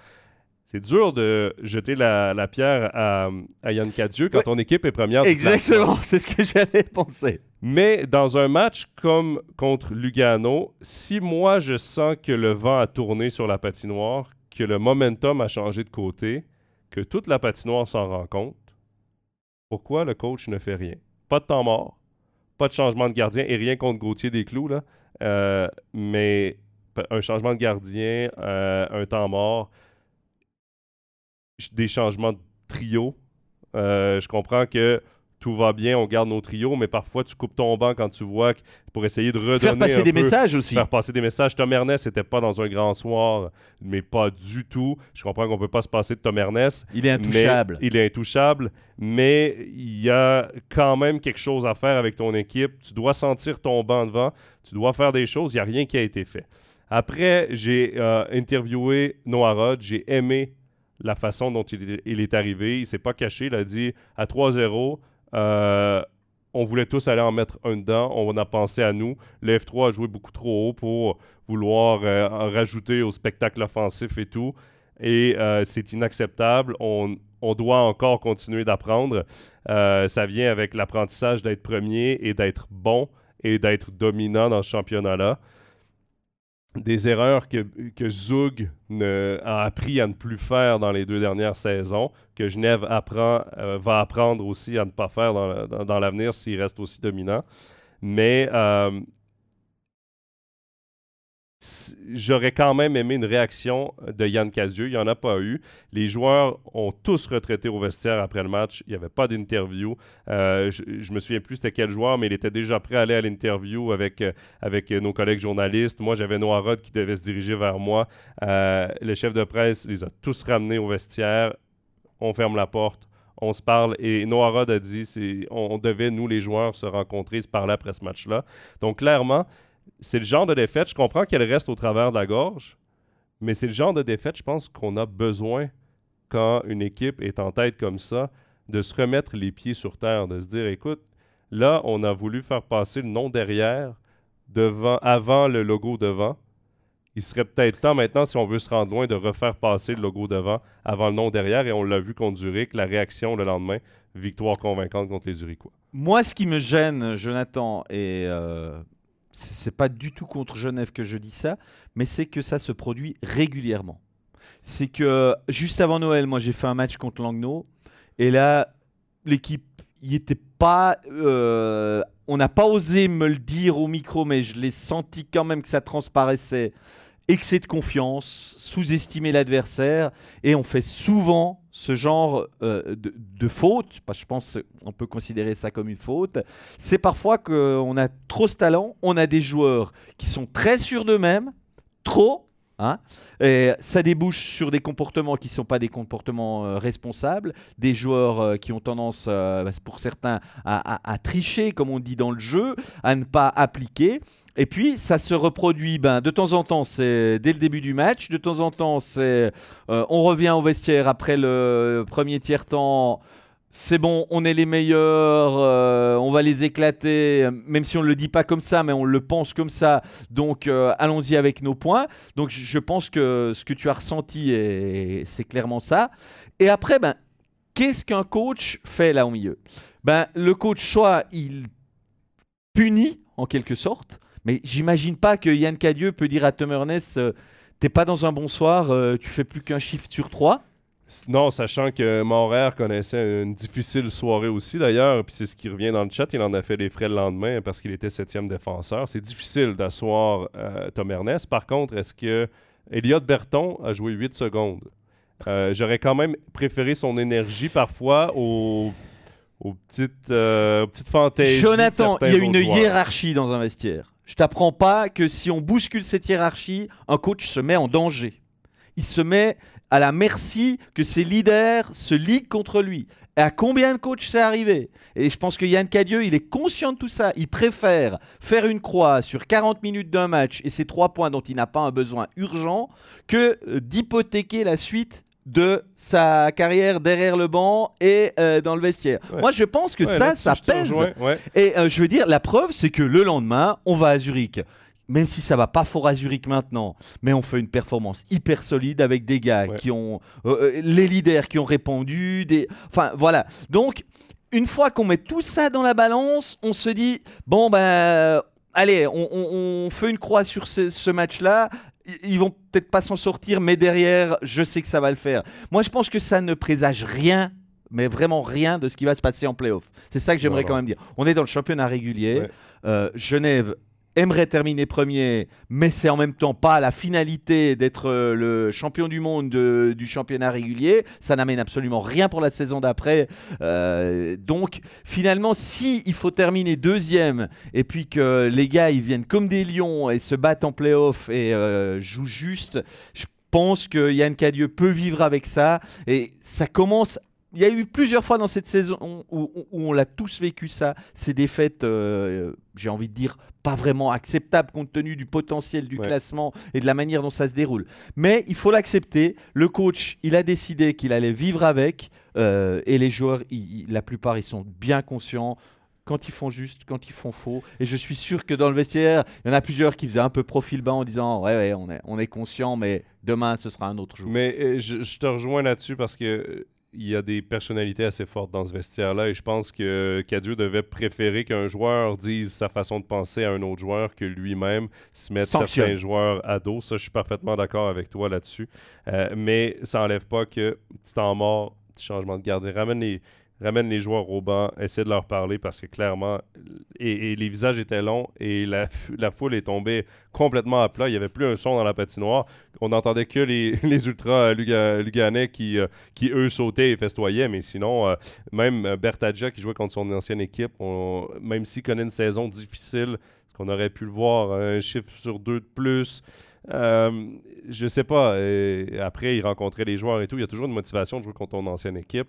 c'est dur de jeter la, pierre à, Yann Cadieux quand ton équipe est première. Exactement, c'est ce que j'allais penser. Mais dans un match comme contre Lugano, si moi je sens que le vent a tourné sur la patinoire, que le momentum a changé de côté, que toute la patinoire s'en rend compte, pourquoi le coach ne fait rien? Pas de temps mort, pas de changement de gardien et rien contre Gauthier des Clous, là, euh, mais un changement de gardien, euh, un temps mort, des changements de trio. Euh, je comprends que tout va bien, on garde nos trios, mais parfois tu coupes ton banc quand tu vois que, pour essayer de redonner. Faire passer des messages aussi. Faire passer des messages. Tom Ernest n'était pas dans un grand soir, mais pas du tout. Je comprends qu'on peut pas se passer de Tom Ernest. Il est intouchable. Il est intouchable, mais il y a quand même quelque chose à faire avec ton équipe. Tu dois sentir ton banc devant, tu dois faire des choses. Il n'y a rien qui a été fait. Après, j'ai euh, interviewé Noah Rod, j'ai aimé la façon dont il, est arrivé. Il s'est pas caché. Il a dit à 3-0, euh, on voulait tous aller en mettre un dedans. On a pensé à nous. Le F3 a joué beaucoup trop haut pour vouloir euh, rajouter au spectacle offensif et tout. Et euh, c'est inacceptable. On, on, doit encore continuer d'apprendre. ça vient avec l'apprentissage d'être premier et d'être bon et d'être dominant dans ce championnat-là des erreurs que, que Zug a appris à ne plus faire dans les deux dernières saisons, que Genève apprend, euh, va apprendre aussi à ne pas faire dans, l'avenir s'il reste aussi dominant. Mais euh, j'aurais quand même aimé une réaction de Yann Casieux. Il n'y en a pas eu. Les joueurs ont tous retraité au vestiaire après le match. Il n'y avait pas d'interview. Euh, je, ne me souviens plus c'était quel joueur, mais il était déjà prêt à aller à l'interview avec, euh, avec nos collègues journalistes. Moi, j'avais Noah Rod qui devait se diriger vers moi. Euh, le chef de presse les a tous ramenés au vestiaire. On ferme la porte on se parle. Et Noah Rod a dit on, on devait, nous les joueurs, se rencontrer, se parler après ce match-là. Donc clairement, c'est le genre de défaite, je comprends qu'elle reste au travers de la gorge, mais c'est le genre de défaite, je pense, qu'on a besoin quand une équipe est en tête comme ça, de se remettre les pieds sur terre, de se dire, écoute, là, on a voulu faire passer le nom derrière, devant, avant le logo devant. Il serait peut-être temps maintenant, si on veut se rendre loin, de refaire passer le logo devant avant le nom derrière. Et on l'a vu contre Zurich, la réaction le lendemain, victoire convaincante contre les Zurichois. Moi, ce qui me gêne, Jonathan, et euh, c'est pas du tout contre Genève que je dis ça, mais c'est que ça se produit régulièrement. C'est que juste avant Noël, moi j'ai fait un match contre Langnau, et là, l'équipe, il était pas. Euh, on n'a pas osé me le dire au micro, mais je l'ai senti quand même que ça transparaissait excès de confiance, sous-estimer l'adversaire, et on fait souvent ce genre euh, de, faute, je pense qu'on peut considérer ça comme une faute, c'est parfois qu'on a trop ce talent, on a des joueurs qui sont très sûrs d'eux-mêmes, trop, hein, et ça débouche sur des comportements qui ne sont pas des comportements euh, responsables, des joueurs euh, qui ont tendance, pour certains, à tricher, comme on dit dans le jeu, à ne pas appliquer. Et puis, ça se reproduit ben, de temps en temps, c'est dès le début du match. De temps en temps, c'est euh, on revient au vestiaire après le premier tiers-temps. C'est bon, on est les meilleurs, euh, on va les éclater, même si on ne le dit pas comme ça, mais on le pense comme ça. Donc, euh, allons-y avec nos points. Donc, je pense que ce que tu as ressenti, c'est clairement ça. Et après, ben, qu'est-ce qu'un coach fait là au milieu? Ben, Le coach, soit il punit en quelque sorte, mais j'imagine pas que Yann Cadieux peut dire à Tom Ernest euh, T'es pas dans un bon soir, euh, tu fais plus qu'un shift sur trois. Non, sachant que Montréal connaissait une difficile soirée aussi d'ailleurs, puis c'est ce qui revient dans le chat, il en a fait des frais le lendemain parce qu'il était septième défenseur. C'est difficile d'asseoir euh, Tom Ernest. Par contre, est-ce que Elliot Berton a joué 8 secondes? J'aurais quand même préféré son énergie parfois aux, petites, aux petites fantaisies. Jonathan, il y a une hiérarchie dans un vestiaire. Je t'apprends pas que si on bouscule cette hiérarchie, un coach se met en danger. Il se met à la merci que ses leaders se liguent contre lui. Et à combien de coachs c'est arrivé? Et je pense que Yann Cadieux, il est conscient de tout ça. Il préfère faire une croix sur 40 minutes d'un match et ces trois points dont il n'a pas un besoin urgent que euh, d'hypothéquer la suite de sa carrière derrière le banc et euh, dans le vestiaire. Moi, je pense que ça, ça pèse. Et euh, je veux dire, la preuve, c'est que le lendemain, on va à Zurich. Même si ça va pas fort à Zurich maintenant, mais on fait une performance hyper solide avec des gars qui ont euh, les leaders qui ont répondu, des, enfin voilà. Donc une fois qu'on met tout ça dans la balance, on se dit bon ben allez, on, fait une croix sur ce match-là ils vont peut-être pas s'en sortir, mais derrière, je sais que ça va le faire. Moi, je pense que ça ne présage rien, mais vraiment rien de ce qui va se passer en playoff. C'est ça que j'aimerais quand même dire. On est dans le championnat régulier. Euh, Genève aimerait terminer premier, mais c'est en même temps pas la finalité d'être euh, le champion du monde du championnat régulier. Ça n'amène absolument rien pour la saison d'après. Euh, donc finalement, si il faut terminer deuxième et puis que les gars ils viennent comme des lions et se battent en playoff et euh, jouent juste, je pense que Yann Cadieux peut vivre avec ça et ça commence il y a eu plusieurs fois dans cette saison où, on l'a tous vécu ça, ces défaites, euh, j'ai envie de dire, pas vraiment acceptables compte tenu du potentiel du classement et de la manière dont ça se déroule. Mais il faut l'accepter. Le coach, il a décidé qu'il allait vivre avec euh, et les joueurs, la plupart, ils sont bien conscients quand ils font juste, quand ils font faux. Et je suis sûr que dans le vestiaire, il y en a plusieurs qui faisaient un peu profil bas en disant Ouais, ouais, on est, on est conscient, mais demain, ce sera un autre jour. Mais euh, je, te rejoins là-dessus parce que il y a des personnalités assez fortes dans ce vestiaire-là et je pense que Cadieux devait préférer qu'un joueur dise sa façon de penser à un autre joueur que lui-même se mette certains joueurs à dos. Ça, je suis parfaitement d'accord avec toi là-dessus. Euh, mais ça n'enlève pas que petit temps mort, petit changement de gardien, ramène les, ramène les joueurs au banc, essaie de leur parler parce que clairement, et, les visages étaient longs et la, la, foule est tombée complètement à plat. Il n'y avait plus un son dans la patinoire. On n'entendait que les, les ultras luganais qui, euh, qui, eux, sautaient et festoyaient. Mais sinon, euh, même Bertadja qui jouait contre son ancienne équipe, même s'il connaît une saison difficile, ce qu'on aurait pu le voir, un chiffre sur deux de plus. Euh, je sais pas. après, il rencontrait les joueurs et tout. Il y a toujours une motivation de jouer contre ton ancienne équipe.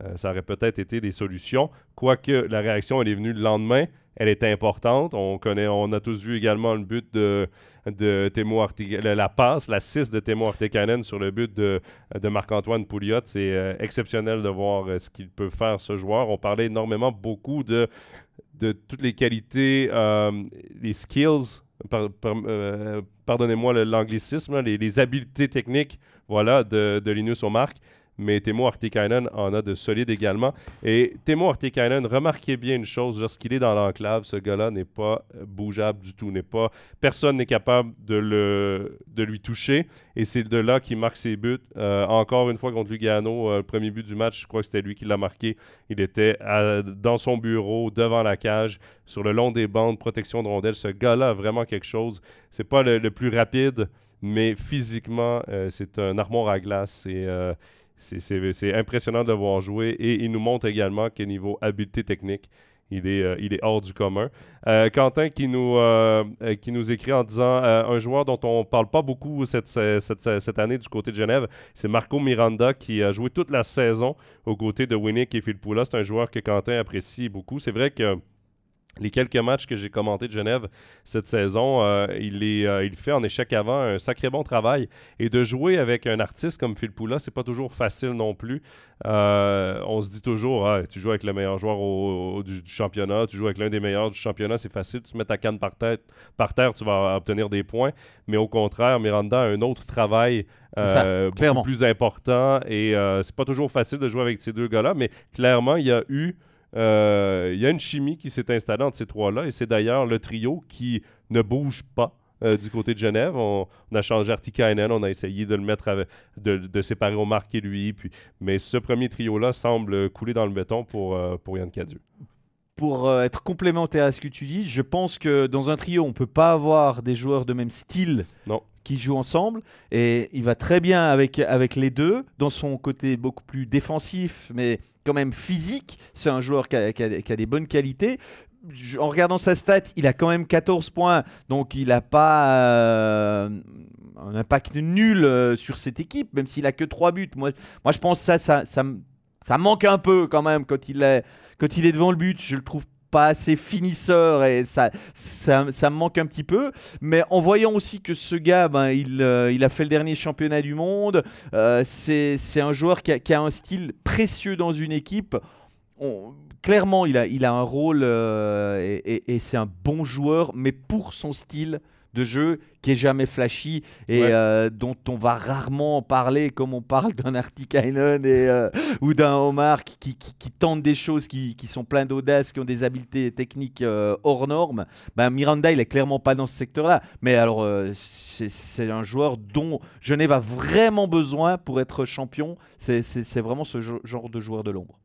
Euh, ça aurait peut-être été des solutions. Quoique la réaction, elle est venue le lendemain. Elle est importante. On connaît, on a tous vu également le but de, de Temo la passe, la 6 de Temo Artikainen sur le but de, de Marc-Antoine Pouliot. C'est euh, exceptionnel de voir euh, ce qu'il peut faire, ce joueur. On parlait énormément, beaucoup de, de toutes les qualités, les skills pardonnez-moi l'anglicisme, les, les, habiletés techniques voilà, de, de Linus Omark mais Temo Artikainen en a de solides également. Et Temo Artikainen, remarquez bien une chose, lorsqu'il est dans l'enclave, ce gars-là n'est pas euh, bougeable du tout, n'est pas, personne n'est capable de, le, de lui toucher, et c'est de là qu'il marque ses buts. Euh, encore une fois contre Lugano, euh, le premier but du match, je crois que c'était lui qui l'a marqué. Il était dans son bureau, devant la cage, sur le long des bandes, protection de rondelles. Ce gars-là a vraiment quelque chose. C'est pas le, plus rapide, mais physiquement, c'est un armoire à glace. Et c'est impressionnant de le voir jouer et il nous montre également qu'au niveau habileté technique, il est, euh, hors du commun. Euh, Quentin qui nous, euh, qui nous écrit en disant un joueur dont on ne parle pas beaucoup cette, cette, année du côté de Genève, c'est Marco Miranda qui a joué toute la saison aux côtés de Winnick et Phil Poula. C'est un joueur que Quentin apprécie beaucoup. C'est vrai que les quelques matchs que j'ai commentés de Genève cette saison, euh, il, est, euh, il fait en échec avant un sacré bon travail. Et de jouer avec un artiste comme Phil Poula, c'est pas toujours facile non plus. Euh, on se dit toujours, ah, tu joues avec le meilleur joueur du, championnat, tu joues avec l'un des meilleurs du championnat, c'est facile, tu mets ta canne par, tête, par terre, tu vas obtenir des points. Mais au contraire, Miranda a un autre travail beaucoup plus important et c'est pas toujours facile de jouer avec ces deux gars-là, mais clairement, il y a eu euh, il y a une chimie qui s'est installée entre ces trois-là, et c'est d'ailleurs le trio qui ne bouge pas. Euh, du côté de Genève. On, a changé Artikainen, on a essayé de le mettre de, séparer au et lui. Puis, mais ce premier trio-là semble couler dans le béton pour, euh, pour Yann Cadieux. Pour être complémentaire à ce que tu dis, je pense que dans un trio, on ne peut pas avoir des joueurs de même style non. qui jouent ensemble. Et il va très bien avec, avec les deux dans son côté beaucoup plus défensif mais quand même physique. C'est un joueur qui a, des bonnes qualités. En regardant sa stat il a quand même 14 points. Donc il n'a pas euh, un impact nul euh, sur cette équipe même s'il a que 3 buts. Moi, moi je pense que ça, ça, ça, ça manque un peu quand même quand il est, quand il est devant le but je le trouve pas assez finisseur et ça, ça, me manque un petit peu. Mais en voyant aussi que ce gars, ben, il, euh, a fait le dernier championnat du monde, euh, c'est un joueur qui a, un style précieux dans une équipe. Clairement, il a, un rôle euh, et c'est un bon joueur, mais pour son style de jeu qui est jamais flashy et euh, dont on va rarement parler comme on parle d'un Artikainen et, euh, ou d'un Omar qui, qui, tente des choses qui, sont pleins d'audace, qui ont des habiletés techniques euh, hors normes. Ben, Miranda, il est clairement pas dans ce secteur-là. Mais alors, c'est un joueur dont Genève a vraiment besoin pour être champion. C'est vraiment ce genre de joueur de l'ombre.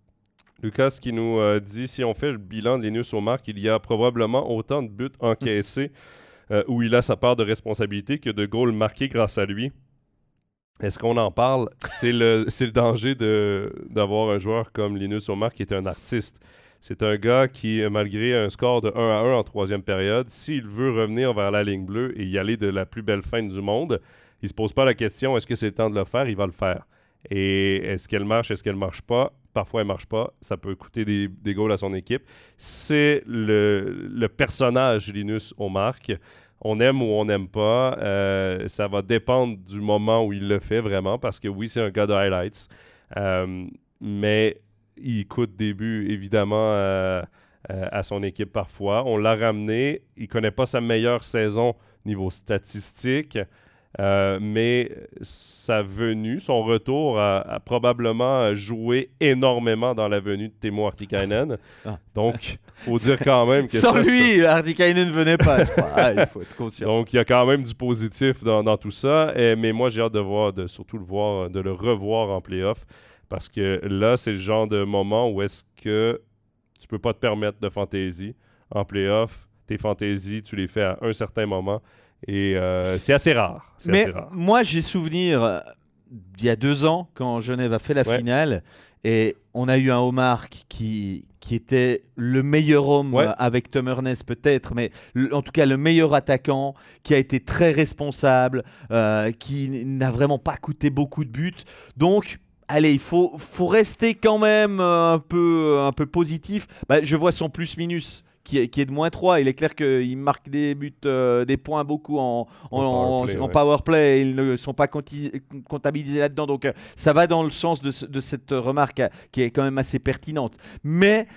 Lucas qui nous dit si on fait le bilan de Linus Omar, il y a probablement autant de buts encaissés. Euh, où il a sa part de responsabilité que de goals marqués grâce à lui. Est-ce qu'on en parle? C'est le, danger d'avoir un joueur comme Linus Omar qui est un artiste. C'est un gars qui, malgré un score de 1 à 1 en troisième période, s'il veut revenir vers la ligne bleue et y aller de la plus belle fin du monde, il se pose pas la question est-ce que c'est le temps de le faire? Il va le faire. Et est-ce qu'elle marche, est-ce qu'elle marche pas? Parfois, elle marche pas. Ça peut coûter des, des goals à son équipe. C'est le, le, personnage Linus Omark. On aime ou on n'aime pas. Euh, ça va dépendre du moment où il le fait vraiment, parce que oui, c'est un gars de highlights. Euh, mais il coûte des buts, évidemment, euh, à son équipe parfois. On l'a ramené. Il connaît pas sa meilleure saison niveau statistique. Euh, mais sa venue, son retour a, probablement joué énormément dans la venue de Temo Artikainen. Ah. Donc, faut dire quand même que Sans lui, Artikainen ne venait pas. Ah, il faut être conscient. Donc, il y a quand même du positif dans, tout ça. Et, mais moi, j'ai hâte de voir, de surtout le voir, de le revoir en playoff. Parce que là, c'est le genre de moment où est-ce que tu peux pas te permettre de fantaisie en playoff. Tes fantaisies, tu les fais à un certain moment. Et euh, c'est assez rare. Mais moi, j'ai souvenir euh, il y a deux ans, quand Genève a fait la finale, et on a eu un Omar qui, qui était le meilleur homme euh, avec Tom Ernest peut-être, mais en tout cas le meilleur attaquant, qui a été très responsable, qui n'a vraiment pas coûté beaucoup de buts. Donc, allez, il faut, faut rester quand même un peu, un peu positif. Bah, je vois son plus-minus qui est, qui est de moins 3. Il est clair qu'il marque des buts, euh, des points beaucoup en, en, En powerplay, en ouais. powerplay et ils ne sont pas comptabilisés là-dedans. Donc euh, ça va dans le sens de, de cette remarque euh, qui est quand même assez pertinente. Mais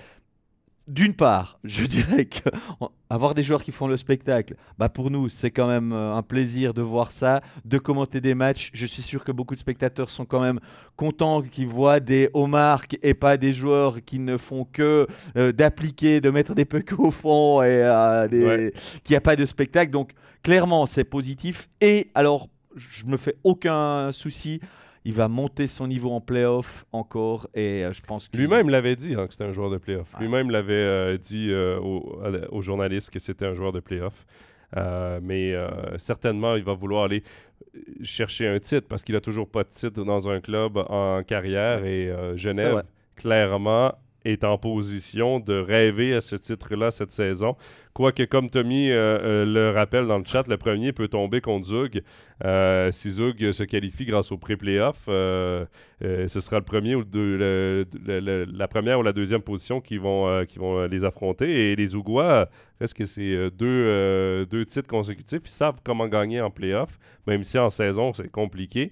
d'une part, je dirais que avoir des joueurs qui font le spectacle, bah pour nous, c'est quand même euh, un plaisir de voir ça, de commenter des matchs. Je suis sûr que beaucoup de spectateurs sont quand même contents qu'ils voient des homards et pas des joueurs qui ne font que euh, d'appliquer, de mettre des pucks au fond et euh, des- Ouais. qu'il n'y a pas de spectacle. Donc clairement, c'est positif. Et alors, je me fais aucun souci. Il va monter son niveau en playoff encore et euh, je pense que Lui-même l'avait dit hein, que c'était un joueur de playoff. Lui-même l'avait euh, dit euh, aux, aux journalistes que c'était un joueur de playoff. Mais certainement, il va vouloir aller chercher un titre parce qu'il a toujours pas de titre dans un club en carrière et Genève, clairement, est en position de rêver à ce titre-là cette saison. Quoique, comme Tommy euh, euh, le rappelle dans le chat, le premier peut tomber contre Zug. Euh, si Zug se qualifie grâce au pré-playoff, ce sera la première ou la deuxième position qui vont, les affronter. Et les Ougois, est-ce que c'est deux, deux titres consécutifs? Ils savent comment gagner en playoff, même si en saison, c'est compliqué.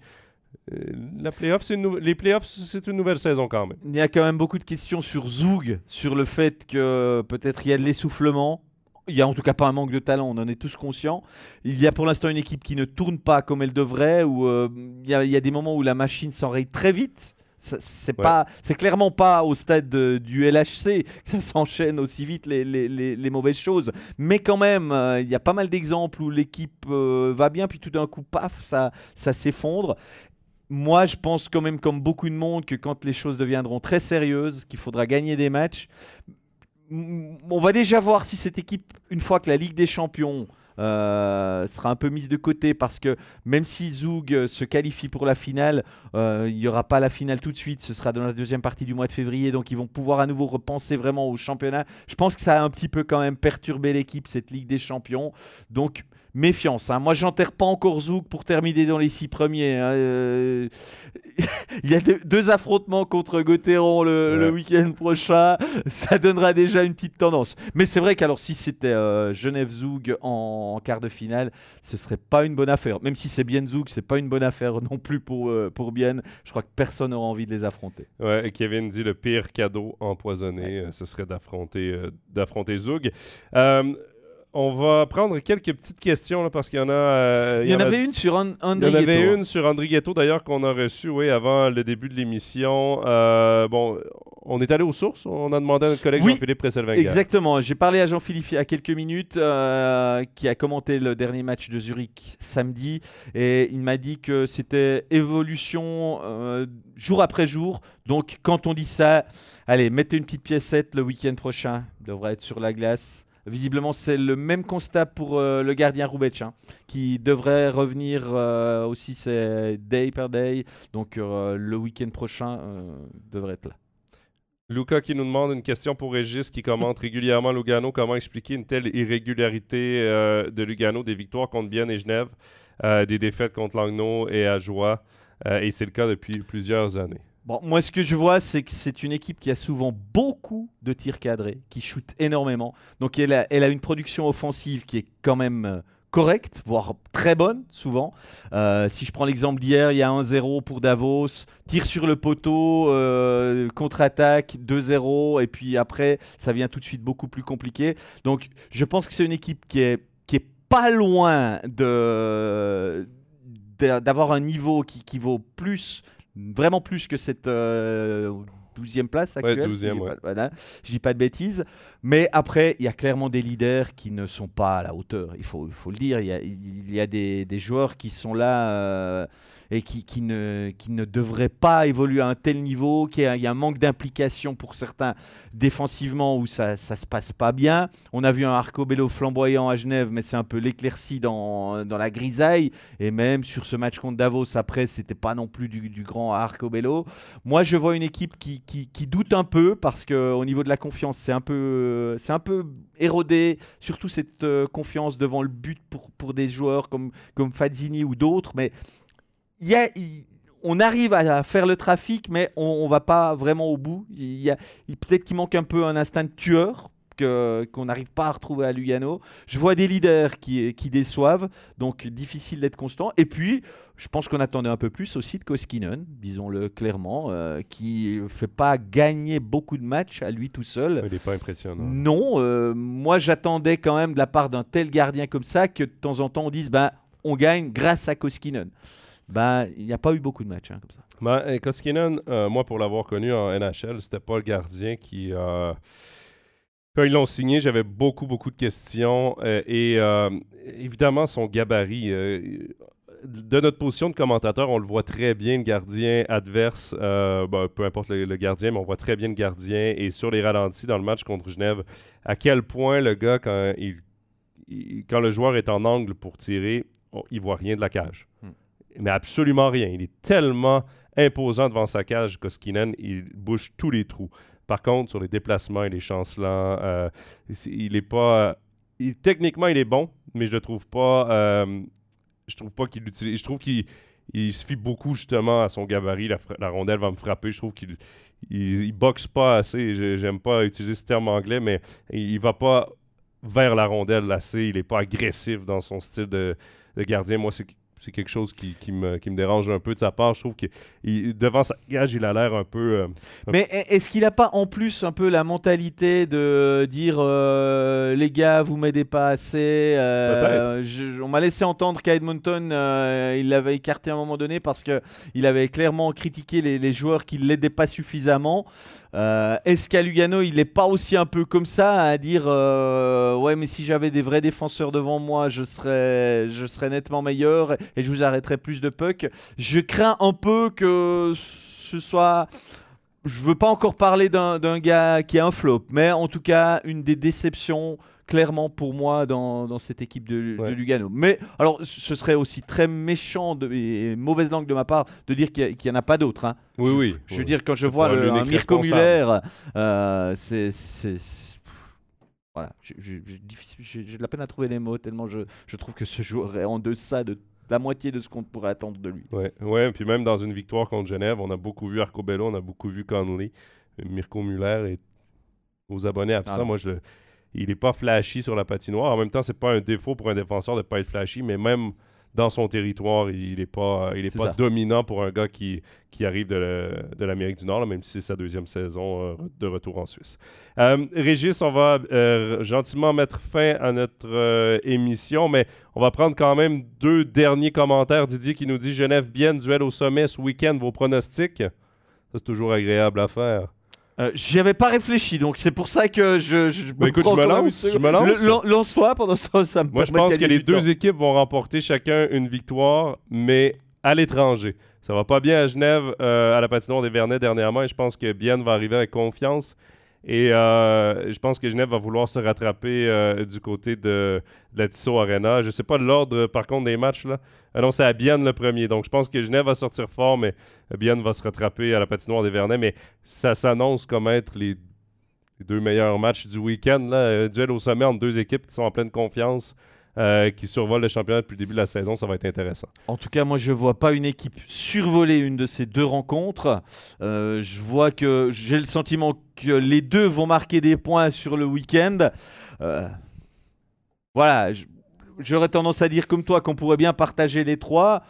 Euh, la playoff, c'est une nou- les playoffs, c'est une nouvelle saison quand même. Il y a quand même beaucoup de questions sur Zoug, sur le fait que peut-être il y a de l'essoufflement. Il y a en tout cas pas un manque de talent, on en est tous conscients. Il y a pour l'instant une équipe qui ne tourne pas comme elle devrait, où euh, il, y a, il y a des moments où la machine s'enraye très vite. C'est Ouais. pas, c'est clairement pas au stade de- du LHC que ça s'enchaîne aussi vite les, les- les- les mauvaises choses. Mais quand même, euh, il y a pas mal d'exemples où l'équipe euh, va bien, puis tout d'un coup, paf, ça, ça s'effondre. Moi, je pense quand même, comme beaucoup de monde, que quand les choses deviendront très sérieuses, qu'il faudra gagner des matchs, on va déjà voir si cette équipe, une fois que la Ligue des Champions euh, sera un peu mise de côté, parce que même si Zoug euh, se qualifie pour la finale, euh, il n'y aura pas la finale tout de suite, ce sera dans la deuxième partie du mois de février, donc ils vont pouvoir à nouveau repenser vraiment au championnat. Je pense que ça a un petit peu quand même perturbé l'équipe, cette Ligue des Champions. Donc méfiance. hein. Moi, j'enterre pas encore Zouk pour terminer dans les six premiers. hein. Euh, Il y a deux, deux affrontements contre Gauthieron le, week-end prochain. Ça donnera déjà une petite tendance. Mais c'est vrai qu'alors, si c'était euh, Genève-Zoug en, en quart de finale, ce serait pas une bonne affaire. Même si c'est bien Zoug, c'est pas une bonne affaire non plus pour, euh, pour Bien. Je crois que personne n'aura envie de les affronter. Ouais, Kevin dit le pire cadeau empoisonné, ce serait d'affronter euh, d'affronter Zug. On va prendre quelques petites questions là, parce qu'il y en a. euh, Il y en avait une sur un, il y en avait une sur André Ghetto d'ailleurs qu'on a reçue oui, avant le début de l'émission. Euh, bon, on est allé aux sources? On a demandé à notre collègue Oui, Jean-Philippe Presselwenger. Exactement. J'ai parlé à Jean-Philippe il y a quelques minutes, euh, qui a commenté le dernier match de Zurich samedi, et il m'a dit que c'était évolution euh, jour après jour. Donc, quand on dit ça, allez, mettez une petite piécette le week-end prochain, il devrait être sur la glace. Visiblement, c'est le même constat pour euh, le gardien Roubetch, hein, qui devrait revenir euh, aussi, c'est day per day. Donc, euh, le week-end prochain devrait être là. Luca qui nous demande une question pour Régis qui commente régulièrement Lugano. Comment expliquer une telle irrégularité de Lugano, des victoires contre Bienne et Genève, des défaites contre Langnau et Ajoie Et c'est le cas depuis plusieurs années. Bon, moi, ce que je vois, c'est que c'est une équipe qui a souvent beaucoup de tirs cadrés, qui shoot énormément. Donc, elle a, une production offensive qui est quand même euh, correcte, voire très bonne, souvent. Euh, si je prends l'exemple d'hier, il y a 1-0 pour Davos, tir sur le poteau, euh, contre-attaque, 2-0, et puis après, ça vient tout de suite beaucoup plus compliqué. Donc, je pense que c'est une équipe qui est, qui est pas loin de d'a- d'avoir un niveau qui vaut plus vraiment plus que cette euh, 12e place Ouais, actuelle. 12e, je, dis ouais. pas, voilà, je dis pas de bêtises. Mais après, il y a clairement des leaders qui ne sont pas à la hauteur. Il faut, il faut le dire. Il y a, il y a des, des joueurs qui sont là euh, et qui, qui, ne, qui ne devraient pas évoluer à un tel niveau. qu'il y a- un manque d'implication pour certains défensivement où ça ne se passe pas bien. On a vu un Arcobello flamboyant à Genève, mais c'est un peu l'éclaircie dans, dans la grisaille. Et même sur ce match contre Davos, après, c'était pas non plus du, grand Arcobello. Moi, je vois une équipe qui, qui, doute un peu parce qu'au niveau de la confiance, c'est un peu, un peu érodé. Surtout cette euh, confiance devant le but pour, pour des joueurs comme, comme Fazzini ou d'autres. Mais il y a, il- on arrive à faire le trafic, mais on, ne va pas vraiment au bout. Il y a, peut-être qu'il manque un peu un instinct de tueur qu'on n'arrive pas à retrouver à Lugano. Je vois des leaders qui, qui déçoivent, donc difficile d'être constant. Et puis, je pense qu'on attendait un peu plus aussi de Koskinen, disons-le clairement, euh, qui ne fait pas gagner beaucoup de matchs à lui tout seul. Il n'est pas impressionnant. Non, euh, moi j'attendais quand même de la part d'un tel gardien comme ça que de temps en temps on dise ben, on gagne grâce à Koskinen. Ben, il n'y a pas eu beaucoup de matchs hein, comme ça. Ben, Koskinen, euh, moi pour l'avoir connu en NHL, c'était pas le gardien qui quand ils l'ont signé, j'avais beaucoup, beaucoup de questions. Euh, et euh, évidemment, son gabarit. Euh, de notre position de commentateur, on le voit très bien, le gardien adverse. Ben, peu importe le, gardien, mais on voit très bien le gardien. Et sur les ralentis dans le match contre Genève, à quel point le gars, quand, il, quand le joueur est en angle pour tirer, il voit rien de la cage. Hmm. Mais absolument rien. Il est tellement imposant devant sa cage, Koskinen, il bouge tous les trous. Par contre, sur les déplacements et les chancelants, euh, il est pas. techniquement, il est bon, mais je ne trouve pas. Euh, je trouve pas qu'il utilise. Je trouve qu'il il se fie beaucoup justement à son gabarit. La, rondelle va me frapper. Je trouve qu'il il, boxe pas assez. J'aime pas utiliser ce terme anglais, mais il, il va pas vers la rondelle assez. Il est pas agressif dans son style de, de gardien. Moi, c'est c'est quelque chose qui, me, dérange un peu de sa part. Je trouve que devant sa gage, il a l'air un peu. Euh, Mais est-ce qu'il n'a pas en plus un peu la mentalité de dire euh, les gars, vous m'aidez pas assez euh, On m'a laissé entendre qu'à Edmonton, il l'avait écarté à un moment donné parce qu'il avait clairement critiqué les, les joueurs qui ne l'aidaient pas suffisamment. Euh, est-ce qu'à Lugano, il n'est pas aussi un peu comme ça à dire euh, Ouais, mais si j'avais des vrais défenseurs devant moi, je serais, je serais nettement meilleur et je vous arrêterais plus de puck? Je crains un peu que ce soit. Je veux pas encore parler d'un gars qui est un flop, mais en tout cas, une des déceptions clairement pour moi dans, cette équipe de, Lugano. Mais alors, ce serait aussi très méchant de, et mauvaise langue de ma part de dire qu'il n'y en a pas d'autres. Hein. Oui, oui. Je, veux dire, quand je vois le, un Mirko Muller, euh, c'est. Voilà, j'ai de la peine à trouver les mots tellement je, je trouve que ce joueur est en deçà de la moitié de ce qu'on pourrait attendre de lui. Ouais, ouais, puis même dans une victoire contre Genève, on a beaucoup vu Arcobello, on a beaucoup vu Conley, Mirko Muller et aux abonnés ça, ah moi je il n'est pas flashy sur la patinoire. En même temps, c'est pas un défaut pour un défenseur de ne pas être flashy, mais même dans son territoire, il n'est pas, il est pas dominant pour un gars qui, qui arrive de l'Amérique du Nord, même si c'est sa deuxième saison euh, de retour en Suisse. Euh, Régis, on va euh, gentiment mettre fin à notre émission, mais on va prendre quand même deux derniers commentaires. Didier qui nous dit Genève bien duel au sommet ce week-end, vos pronostics? Ça, c'est toujours agréable à faire. Euh, J'y avais pas réfléchi, donc c'est pour ça que je. je bah, écoute, je me lance. Je me lance. Lance-toi pendant ce temps, ça me Moi, je pense que les deux équipes vont remporter chacun une victoire, mais à l'étranger. Ça va pas bien à Genève, euh, à la patinoire des Vernets dernièrement, et je pense que Bien va arriver avec confiance. Et euh, je pense que Genève va vouloir se rattraper euh, du côté de, la Tissot Arena. Je ne sais pas l'ordre, par contre, des matchs. Là. Ah non, c'est à Bienne le premier. Donc, je pense que Genève va sortir fort, mais Bienne va se rattraper à la patinoire des Vernets. Mais ça s'annonce comme être les, deux meilleurs matchs du week-end. Duel au sommet entre deux équipes qui sont en pleine confiance. Euh, qui survole le championnat depuis le début de la saison. Ça va être intéressant. En tout cas, moi, je ne vois pas une équipe survoler une de ces deux rencontres. Euh, je vois que j'ai le sentiment que les deux vont marquer des points sur le week-end. Euh, voilà, j'aurais tendance à dire comme toi qu'on pourrait bien partager les trois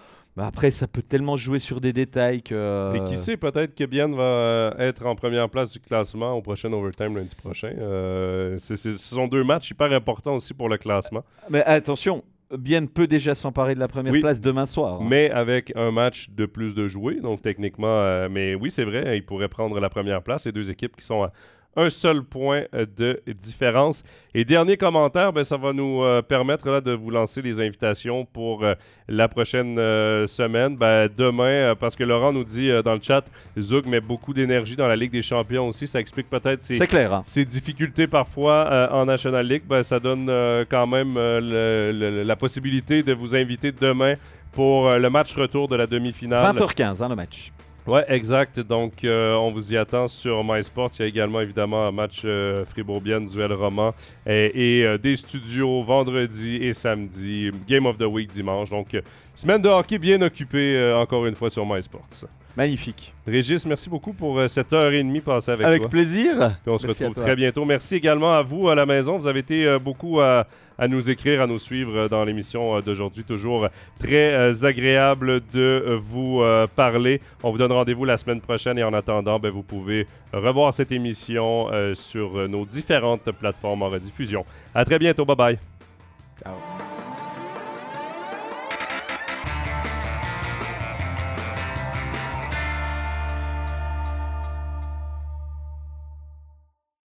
après, ça peut tellement jouer sur des détails que. Et qui sait, peut-être que Bien va euh, être en première place du classement au prochain overtime lundi prochain. Euh, ce sont deux matchs hyper importants aussi pour le classement. Mais attention, Bien peut déjà s'emparer de la première place demain soir. Hein. Mais avec un match de plus de jouer, donc techniquement, euh, mais oui, c'est vrai, il pourrait prendre la première place. Les deux équipes qui sont à un seul point euh, de différence. Et dernier commentaire, ben, ça va nous euh, permettre là, de vous lancer les invitations pour euh, la prochaine semaine. Ben, demain, parce que Laurent nous dit dans le chat, Zouk met beaucoup d'énergie dans la Ligue des Champions aussi. Ça explique peut-être ses, hein. difficultés parfois en National League. Ben, ça donne quand même la possibilité de vous inviter demain pour le match retour de la demi-finale. 20h15, hein, le match. Ouais, exact. Donc, euh, on vous y attend sur MySports. Il y a également, évidemment, un match euh, duel roman, et, et, euh, des studios vendredi et samedi, Game of the Week dimanche. Donc, semaine de hockey bien occupée, encore une fois, sur MySports. Magnifique. Régis, merci beaucoup pour cette heure et demie passée avec, avec toi. Avec plaisir. Puis on se retrouve très bientôt. Merci également à vous à la maison. Vous avez été beaucoup à, à, nous écrire, à nous suivre dans l'émission d'aujourd'hui. Toujours très agréable de vous parler. On vous donne rendez-vous la semaine prochaine et en attendant, ben, vous pouvez revoir cette émission sur nos différentes plateformes en rediffusion. À très bientôt. Bye bye. Ciao.